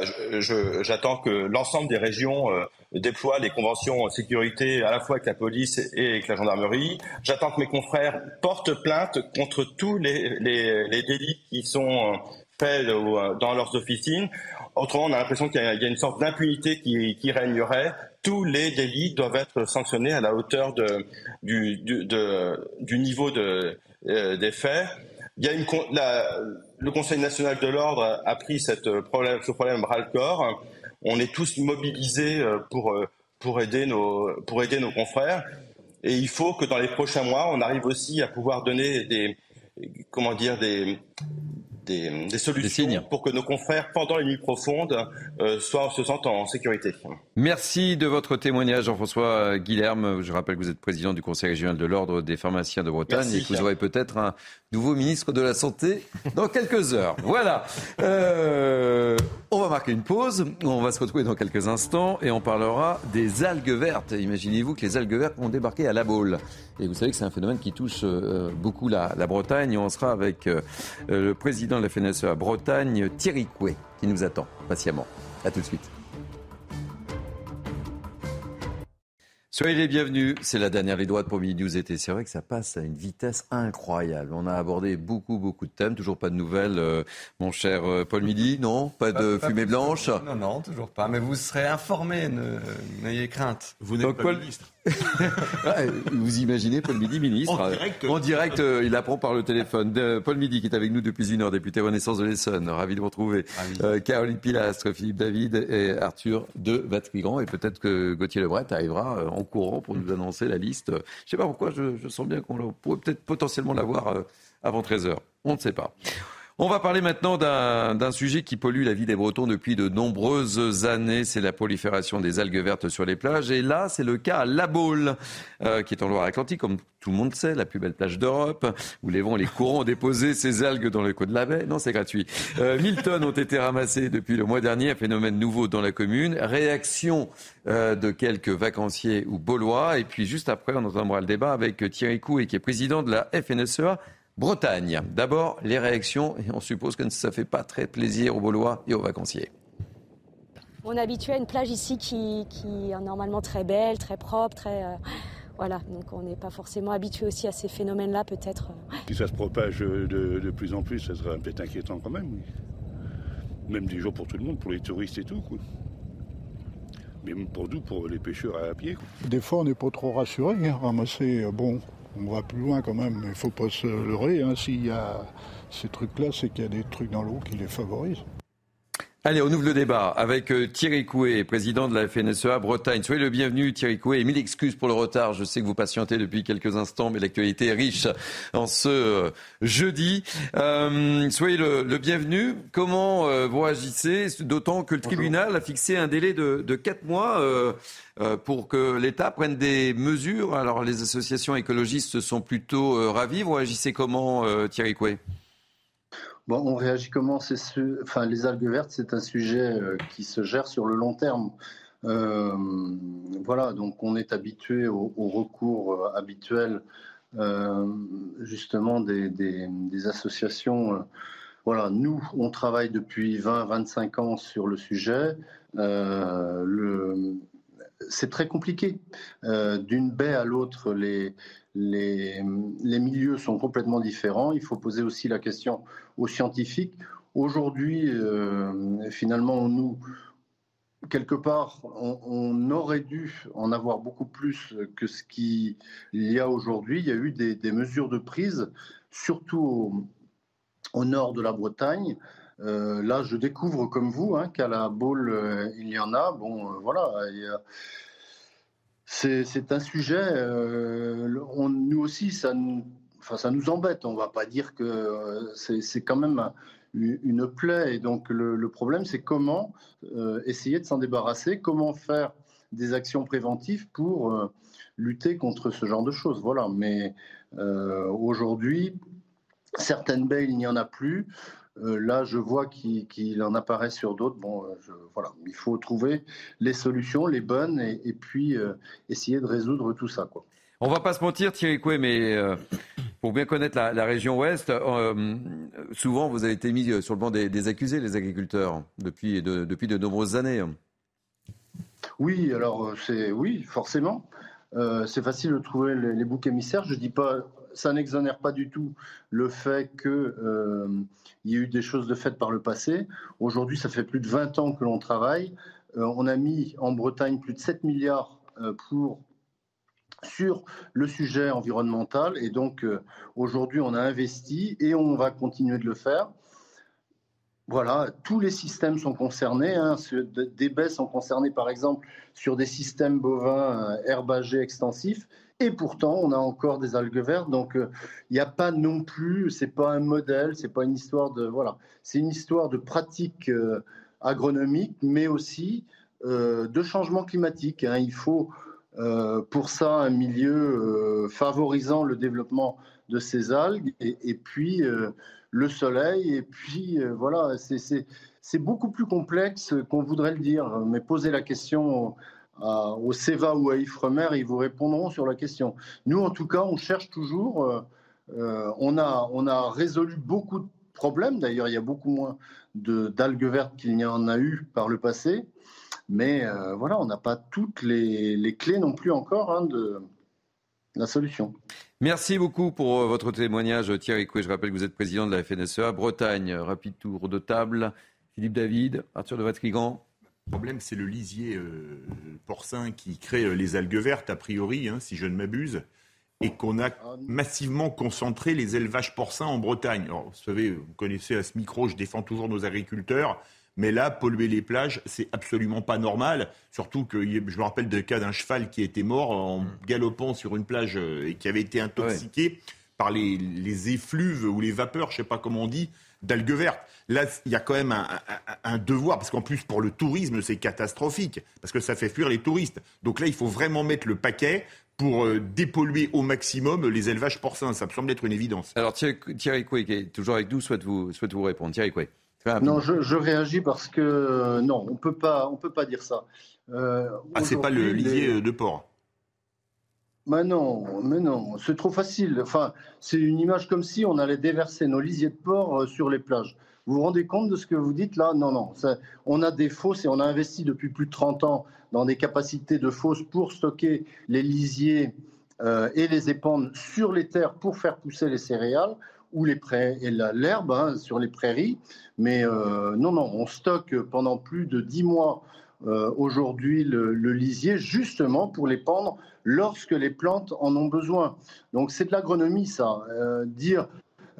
j'attends que l'ensemble des régions euh, déploient les conventions en sécurité à la fois avec la police et avec la gendarmerie. J'attends que mes confrères portent plainte contre tous les, les, les délits qui sont euh, faits euh, dans leurs officines. Autrement, on a l'impression qu'il y, a une sorte d'impunité qui, qui, régnerait. Tous les délits doivent être sanctionnés à la hauteur de, du, du, du niveau de, des faits. Il y a une, la, le Conseil national de l'ordre a pris cette euh, ce problème bras le corps. On est tous mobilisés euh, pour, euh, pour, aider nos, pour aider nos confrères. Et il faut que dans les prochains mois, on arrive aussi à pouvoir donner des, comment dire, des, des, solutions pour que nos confrères, pendant les nuits profondes, euh, soient, se sentent en sécurité.
Merci de votre témoignage, Jean-François Guilherme. Je rappelle que vous êtes président du Conseil régional de l'Ordre des pharmaciens de Bretagne et que vous aurez peut-être un nouveau ministre de la Santé dans quelques heures. Voilà. Euh, on va marquer une pause. On va se retrouver dans quelques instants et on parlera des algues vertes. Imaginez-vous que les algues vertes vont débarquer à la Baule. Et vous savez que c'est un phénomène qui touche euh, beaucoup la, la Bretagne. on sera avec le président de la FNSE à Bretagne, Thierry Coué, qui nous attend patiemment. A tout de suite. Soyez les bienvenus. C'est la dernière ligne droite pour Midi News été. C'est vrai que ça passe à une vitesse incroyable. On a abordé beaucoup, beaucoup de thèmes. Toujours pas de nouvelles, euh, mon cher euh, Paul Midi, non? Pas de fumée blanche?
Non, non, toujours pas. Mais vous serez informé, n'ayez crainte.
Vous n'êtes pas ministre.
Vous imaginez Paul Midi, ministre En direct, euh, il apprend par le téléphone. Paul Midi, qui est avec nous depuis une heure, député Renaissance de l'Essonne. Ravi de vous retrouver. Caroline Pilastre, Philippe David et Arthur de Vatrigan. Et peut-être que Gauthier Lebret arrivera en courant pour nous annoncer la liste. Je ne sais pas pourquoi, je, sens bien qu'on pourrait peut-être potentiellement l'avoir euh, avant 13h. On ne sait pas. On va parler maintenant d'un sujet qui pollue la vie des Bretons depuis de nombreuses années. C'est la prolifération des algues vertes sur les plages. Et là, c'est le cas à La Baule, euh, qui est en Loire-Atlantique, comme tout le monde sait, la plus belle plage d'Europe, où les vents et les courants ont déposé ces algues dans le côte de la baie. Non, c'est gratuit. Euh, 1000 tonnes ont été ramassées depuis le mois dernier, phénomène nouveau dans la commune. Réaction euh, de quelques vacanciers ou baulois. Et puis juste après, on entendra le débat avec Thierry Coué, qui est président de la FNSEA Bretagne. D'abord, les réactions, et on suppose que ça ne fait pas très plaisir aux Baulois et aux vacanciers.
On est habitué à une plage ici qui, est normalement très belle, très propre, très. voilà, donc on n'est pas forcément habitué aussi à ces phénomènes-là, peut-être.
Si ça se propage de, plus en plus, ça serait peut-être inquiétant quand même, oui. Même des jours pour tout le monde, pour les touristes et tout, quoi. Mais pour nous, pour les pêcheurs à pied.
Des fois, on n'est pas trop rassuré. Hein, ramasser, bon, on va plus loin quand même, mais il ne faut pas se leurrer. Hein. S'il y a ces trucs-là, c'est qu'il y a des trucs dans l'eau qui les favorisent.
Allez, on ouvre le débat avec euh, Thierry Coué, président de la FNSEA Bretagne. Soyez le bienvenu, Thierry Coué, et mille excuses pour le retard. Je sais que vous patientez depuis quelques instants, mais l'actualité est riche en ce euh, jeudi. Euh, soyez le, bienvenu. Comment vous agissez D'autant que le tribunal a fixé un délai de, de quatre mois pour que l'État prenne des mesures. Alors, les associations écologistes sont plutôt ravies. Vous agissez comment, Thierry Coué?
On réagit comment enfin, Les algues vertes, c'est un sujet euh, qui se gère sur le long terme. Euh, voilà, donc on est habitué au, recours euh, habituel justement des, associations. voilà, nous, on travaille depuis 20-25 ans sur le sujet. c'est très compliqué. D'une baie à l'autre, les, les, milieux sont complètement différents. Il faut poser aussi la question aux scientifiques. Aujourd'hui, euh, finalement, nous, quelque part, on, aurait dû en avoir beaucoup plus que ce qu'il y a aujourd'hui. Il y a eu des, mesures de prise, surtout au, nord de la Bretagne. Euh, là, je découvre comme vous hein, qu'à la Baule, euh, il y en a. Bon, voilà, a c'est un sujet, euh, nous aussi, ça nous, enfin, ça nous embête. On ne va pas dire que euh, c'est quand même une plaie. Et donc le, problème, c'est comment euh, essayer de s'en débarrasser, comment faire des actions préventives pour lutter contre ce genre de choses. Voilà. Mais aujourd'hui, certaines baies, il n'y en a plus. Euh, là, je vois qu'il en apparaît sur d'autres. Bon, euh, voilà, il faut trouver les solutions, les bonnes, et, puis euh, essayer de résoudre tout ça. Quoi.
On va pas se mentir, Thierry Coué, mais pour bien connaître la, région ouest, souvent vous avez été mis sur le banc des, accusés, les agriculteurs, depuis de, depuis de nombreuses années.
Oui, alors c'est oui, forcément. c'est facile de trouver les, les boucs émissaires. Je dis pas ça n'exonère pas du tout le fait qu'il euh, y ait eu des choses de faites par le passé. Aujourd'hui, ça fait plus de 20 ans que l'on travaille. Euh, on a mis en Bretagne plus de 7 milliards euh, pour sur le sujet environnemental. Et donc, aujourd'hui, on a investi et on va continuer de le faire. Voilà, tous les systèmes sont concernés. Hein. Des baies sont concernées, par exemple, sur des systèmes bovins herbagés extensifs. Et pourtant, on a encore des algues vertes. Donc, euh, il n'y a pas non plus, c'est pas un modèle, c'est pas une histoire de voilà, c'est une histoire de pratique euh, agronomique, mais aussi euh, de changement climatique. Hein. Il faut pour ça un milieu favorisant le développement de ces algues et, et puis le soleil. Et puis voilà, c'est beaucoup plus complexe qu'on voudrait le dire. Mais poser la question au CEVA ou à Ifremer, ils vous répondront sur la question. Nous, en tout cas, on cherche toujours. Euh, euh, on, a, on a résolu beaucoup de problèmes. D'ailleurs, il y a beaucoup moins d'algues vertes qu'il n'y en a eu par le passé. Mais euh, voilà, on n'a pas toutes les, clés non plus encore hein, de la solution.
Merci beaucoup pour votre témoignage, Thierry Coué. Je rappelle que vous êtes président de la FNSEA Bretagne. Rapide tour de table. Philippe David, Arthur de Vatrigan,
le problème, c'est le lisier euh, porcin qui crée euh, les algues vertes, a priori, hein, si je ne m'abuse, et qu'on a massivement concentré les élevages porcins en Bretagne. vous savez, vous connaissez à ce micro, je défends toujours nos agriculteurs. Mais là, polluer les plages, c'est absolument pas normal. Surtout que je me rappelle de cas d'un cheval qui était mort en mm. galopant sur une plage euh, et qui avait été intoxiqué par les, les, effluves ou les vapeurs, je sais pas comment on dit, d'algues vertes. Là, il y a quand même un, devoir, parce qu'en plus, pour le tourisme, c'est catastrophique, parce que ça fait fuir les touristes. Donc là, il faut vraiment mettre le paquet pour euh, dépolluer au maximum les élevages porcins. Ça me semble être une évidence.
Alors Thierry Coué, qui est toujours avec nous, souhaite vous, souhaite vous répondre. Thierry Coué.
Non, je, réagis parce que euh, non, on peut pas, on peut pas dire ça.
Euh, ah, c'est pas le lisier de porc.
Mais non, mais non, c'est trop facile. Enfin, c'est une image comme si on allait déverser nos lisiers de porc euh, sur les plages. Vous vous rendez compte de ce que vous dites là? Non, non. on a des fosses et on a investi depuis plus de 30 ans dans des capacités de fosses pour stocker les lisiers euh, et les épandre sur les terres pour faire pousser les céréales ou les et l'herbe hein, sur les prairies. Mais euh, non, non, on stocke pendant plus de 10 mois euh, aujourd'hui le, lisier justement pour les pendre lorsque les plantes en ont besoin. Donc c'est de l'agronomie ça. dire,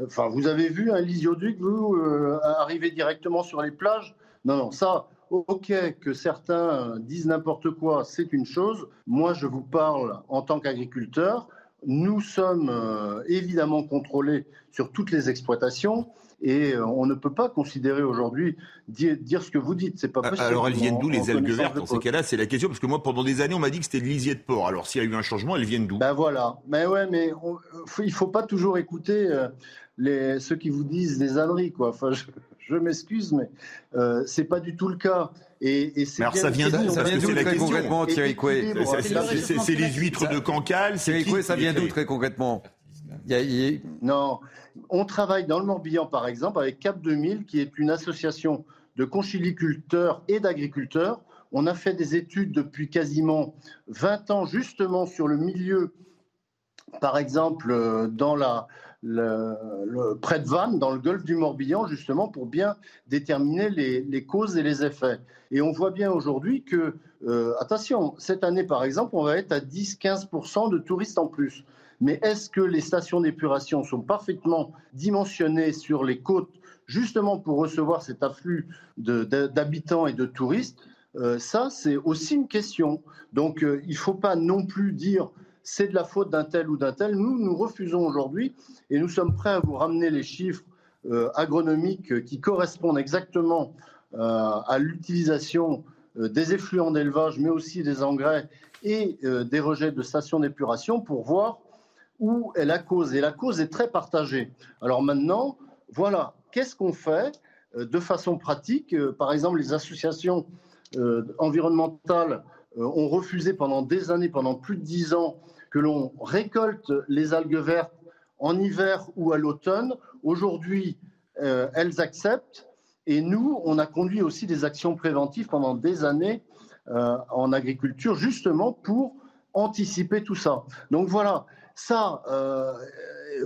enfin vous avez vu un lysioduc vous arriver directement sur les plages? Non, non, ça Ok, que certains disent n'importe quoi, c'est une chose. Moi, je vous parle en tant qu'agriculteur. Nous sommes euh, évidemment contrôlés sur toutes les exploitations. Et euh, on ne peut pas considérer aujourd'hui dire, ce que vous dites. C'est pas possible.
Alors elles viennent d'où les algues vertes dans ces cas-là? C'est la question parce que moi pendant des années on m'a dit que c'était de lisier de porc. Alors s'il y a eu un changement, elles viennent d'où?
Ben voilà. Mais ouais, mais il il faut pas toujours écouter euh, les, ceux qui vous disent des âneries quoi. Enfin, je m'excuse, mais euh, c'est pas du tout le cas.
Et, c'est alors ça vient d'où? Ça vient d'où très concrètement, Thierry Coué C'est les huîtres de Cancale
Thierry Coué, ça vient d'où très concrètement?
Non, on travaille dans le Morbihan, par exemple, avec Cap 2000, qui est une association de conchiliculteurs et d'agriculteurs. On a fait des études depuis quasiment 20 ans, justement, sur le milieu, par exemple, euh, dans la, le, près de Vannes, dans le golfe du Morbihan, justement pour bien déterminer les, causes et les effets. Et on voit bien aujourd'hui que, euh, attention, cette année par exemple, on va être à 10-15% de touristes en plus. Mais est-ce que les stations d'épuration sont parfaitement dimensionnées sur les côtes justement pour recevoir cet afflux d'habitants et de touristes? Euh, Ça, c'est aussi une question. Donc, euh, il ne faut pas non plus dire c'est de la faute d'un tel ou d'un tel. Nous, nous refusons aujourd'hui et nous sommes prêts à vous ramener les chiffres euh, agronomiques qui correspondent exactement à l'utilisation des effluents d'élevage, mais aussi des engrais et des rejets de stations d'épuration pour voir où est la cause. Et la cause est très partagée. Alors maintenant, voilà, qu'est-ce qu'on fait de façon pratique Par exemple, les associations environnementales ont refusé pendant des années, pendant plus de dix ans, que l'on récolte les algues vertes en hiver ou à l'automne. Aujourd'hui, euh, elles acceptent. Et nous, on a conduit aussi des actions préventives pendant des années euh, en agriculture, justement pour anticiper tout ça. Donc voilà, ça, euh,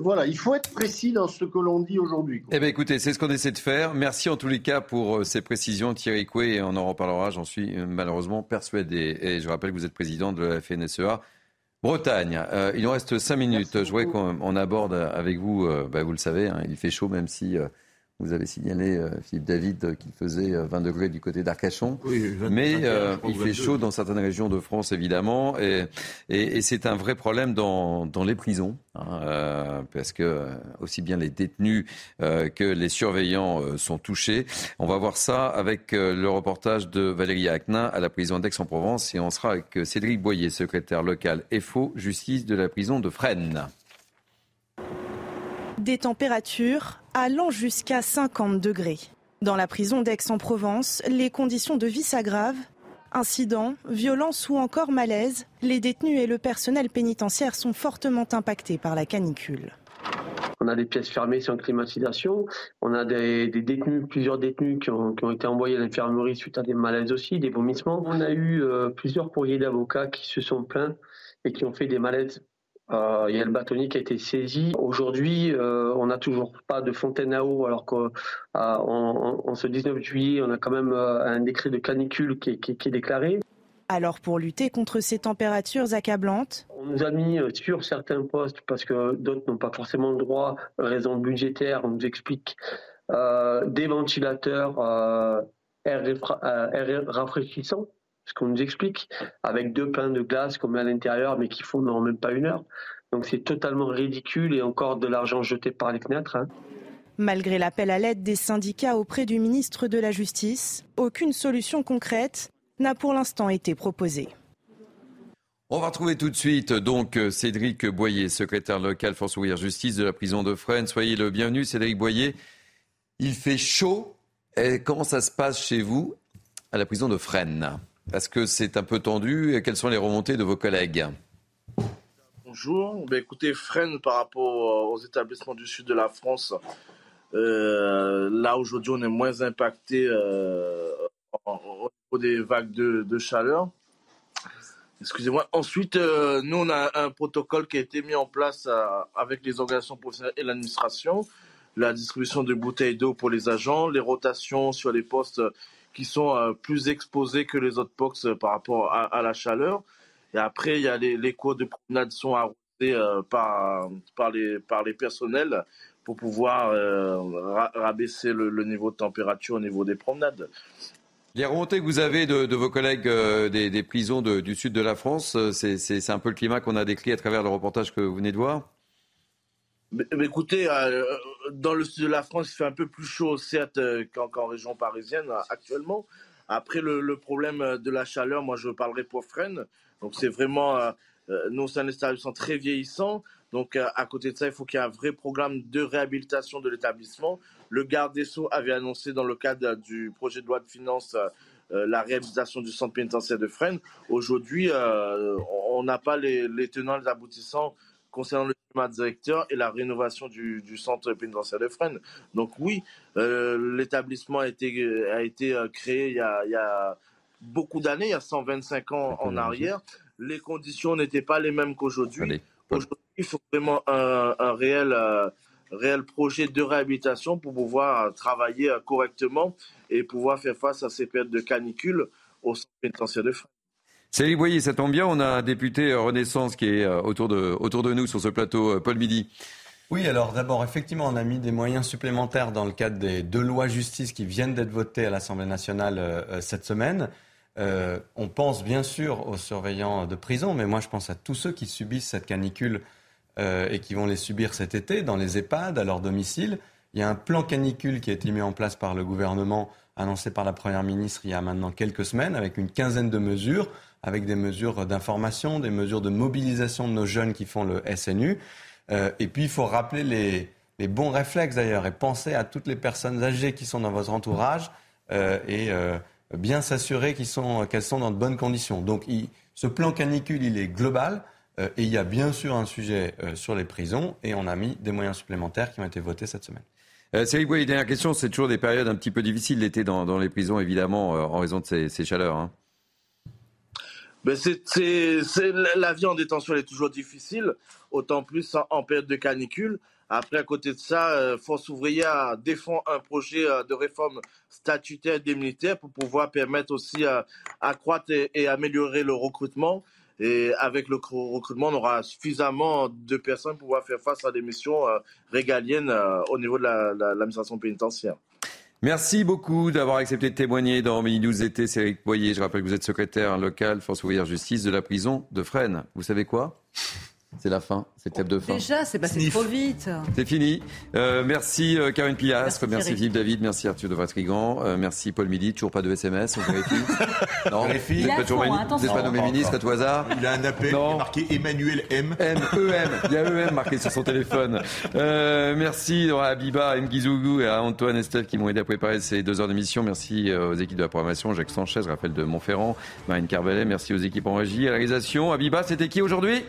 voilà, il faut être précis dans ce que l'on dit aujourd'hui.
Eh bien, écoutez, c'est ce qu'on essaie de faire. Merci en tous les cas pour ces précisions, Thierry Coué, et on en reparlera, j'en suis malheureusement persuadé. Et je rappelle que vous êtes président de la FNSEA. Bretagne, euh, il nous reste cinq minutes. Je voudrais qu'on aborde avec vous, euh, bah, vous le savez, hein, il fait chaud même si euh, vous avez signalé, Philippe David, qu'il faisait 20 degrés du côté d'Arcachon. Mais il fait chaud dans certaines régions de France, évidemment. Et, et, c'est un vrai problème dans, dans les prisons. Hein, parce que aussi bien les détenus que les surveillants sont touchés. On va voir ça avec le reportage de Valérie Acnin à la prison d'Aix-en-Provence. Et on sera avec Cédric Boyer, secrétaire local FO, justice de la prison de Fresnes.
Des températures allant jusqu'à 50 degrés. Dans la prison d'Aix-en-Provence, les conditions de vie s'aggravent. Incidents, violences ou encore malaise, les détenus et le personnel pénitentiaire sont fortement impactés par la canicule.
On a des pièces fermées sans climatisation. On a des, détenus, plusieurs détenus qui ont, été envoyés à l'infirmerie suite à des malaises aussi, des vomissements. On a eu euh, plusieurs courriers d'avocats qui se sont plaints et qui ont fait des malaises euh, il y a le bâtonnier qui a été saisi. Aujourd'hui, euh, on n'a toujours pas de fontaine à eau, alors qu'en euh, ce 19 juillet, on a quand même un décret de canicule qui est, déclaré.
Alors pour lutter contre ces températures accablantes?
On nous a mis sur certains postes, parce que d'autres n'ont pas forcément le droit, raison budgétaire, on nous explique, des ventilateurs air, rafraîchissants ce qu'on nous explique, avec deux pains de glace qu'on met à l'intérieur, mais qui font même pas une heure. Donc c'est totalement ridicule et encore de l'argent jeté par les fenêtres. Hein.
Malgré l'appel à l'aide des syndicats auprès du ministre de la Justice, aucune solution concrète n'a pour l'instant été proposée.
On va retrouver tout de suite donc Cédric Boyer, secrétaire local Force ouvrière justice de la prison de Fresnes. Soyez le bienvenu, Cédric Boyer. Il fait chaud. Et comment ça se passe chez vous à la prison de Fresnes? Parce que c'est un peu tendu. Quelles sont les remontées de vos collègues
bonjour. Ben, écoutez, Fresnes, par rapport aux établissements du sud de la France, euh, là aujourd'hui, on est moins impacté euh, au niveau des vagues de, chaleur. Excusez-moi. Ensuite, euh, nous, on a un protocole qui a été mis en place avec les organisations professionnelles et l'administration. La distribution de bouteilles d'eau pour les agents, les rotations sur les postes qui sont plus exposés que les autres postes par rapport à la chaleur. Et après, il y a les, les cours de promenade sont arrosés euh, par, par, les, par les personnels pour pouvoir euh, rabaisser le, niveau de température au niveau des promenades.
Les remontées que vous avez de, vos collègues euh, des, prisons du sud de la France, c'est un peu le climat qu'on a décrit à travers le reportage que vous venez de voir
écoutez, dans le sud de la France, il fait un peu plus chaud, certes, qu'en région parisienne actuellement. Après, le, problème de la chaleur, moi je parlerai pour Fresnes. Donc c'est vraiment, euh, euh, nous c'est un établissement très vieillissant. Donc euh, à côté de ça, il faut qu'il y ait un vrai programme de réhabilitation de l'établissement. Le garde des Sceaux avait annoncé dans le cadre du projet de loi de finances la réhabilitation du centre pénitentiaire de Fresnes. Aujourd'hui, on n'a pas les, tenants, les aboutissants concernant le schéma directeur et la rénovation du, centre pénitentiaire de Fresnes. Donc oui, l'établissement a été, a été créé il y a, il y a beaucoup d'années, il y a 125 ans en arrière, les conditions n'étaient pas les mêmes qu'aujourd'hui. Aujourd'hui, il faut vraiment un, réel, euh, réel projet de réhabilitation pour pouvoir travailler euh, correctement et pouvoir faire face à ces périodes de canicule au centre pénitentiaire de France.
Salut, ça tombe bien, on a un député Renaissance qui est euh, autour de, autour de nous sur ce plateau, Paul Midi.
Oui, alors d'abord, effectivement, on a mis des moyens supplémentaires dans le cadre des deux lois justice qui viennent d'être votées à l'Assemblée nationale cette semaine. Euh, on pense bien sûr aux surveillants de prison, mais moi je pense à tous ceux qui subissent cette canicule euh, et qui vont les subir cet été dans les EHPAD, à leur domicile. Il y a un plan canicule qui a été mis en place par le gouvernement, annoncé par la Première ministre il y a maintenant quelques semaines, avec une quinzaine de mesures, avec des mesures d'information, des mesures de mobilisation de nos jeunes qui font le SNU. Euh, et puis il faut rappeler les, bons réflexes d'ailleurs et penser à toutes les personnes âgées qui sont dans votre entourage et bien s'assurer qu'elles sont, sont dans de bonnes conditions. Donc ce plan canicule, il est global. Euh, et il y a bien sûr un sujet euh, sur les prisons et on a mis des moyens supplémentaires qui ont été votés cette semaine.
Euh, dernière question. C'est toujours des périodes un petit peu difficiles l'été dans, les prisons, évidemment, en raison de ces, chaleurs. Hein.
Ben la vie en détention est toujours difficile, autant plus en période de canicule. Après, à côté de ça, euh, Force ouvrière défend un projet euh, de réforme statutaire des militaires pour pouvoir permettre aussi à euh, accroître et, améliorer le recrutement. Et avec le recrutement, on aura suffisamment de personnes pour pouvoir faire face à des missions régaliennes au niveau de l'administration pénitentiaire.
Merci beaucoup d'avoir accepté de témoigner dans Mini News été. Boyer. Je rappelle que vous êtes secrétaire local Force ouvrière justice de la prison de Fresnes. Vous savez quoi? C'est la fin, c'est le cap de fin.
Déjà, c'est passé trop vite.
C'est fini. Euh, merci euh, Karine Pilastre, merci, Philippe David, merci Arthur de Vatrigan, euh, merci Paul Midi, toujours pas de SMS, on vérifie.
non.
Vous n'êtes pas nommé ministre à tout hasard?
Il a un appel non. marqué Emmanuel M.
M, E M. Il y a E M marqué sur son téléphone. merci à Abiba, à Mgizougou et à Antoine Estelle qui m'ont aidé à préparer ces deux heures d'émission. Merci aux équipes de la programmation, Jacques Sanchez, Raphaël de Montferrand, Marine Carvelet. Merci aux équipes en régie, à la réalisation. Abiba, c'était qui aujourd'hui?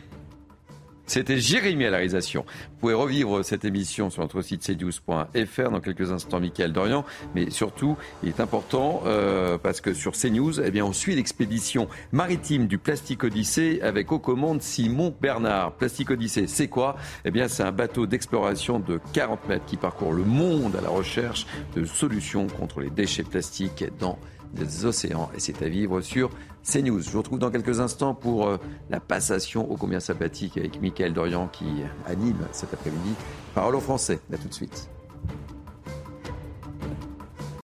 C'était Jérémy à la réalisation. Vous pouvez revivre cette émission sur notre site cnews.fr dans quelques instants, Michael Dorian. Mais surtout, il est important euh, parce que sur CNews, eh bien, on suit l'expédition maritime du Plastic Odyssée avec aux commandes Simon Bernard. Plastic Odyssée, c'est quoi? Eh bien, c'est un bateau d'exploration de 40 mètres qui parcourt le monde à la recherche de solutions contre les déchets plastiques dans les océans. Et c'est à vivre sur CNews. Je vous retrouve dans quelques instants pour euh, la passation au combien sympathique avec Mickaël Dorian qui anime cet après-midi. Parole au français. À tout de suite.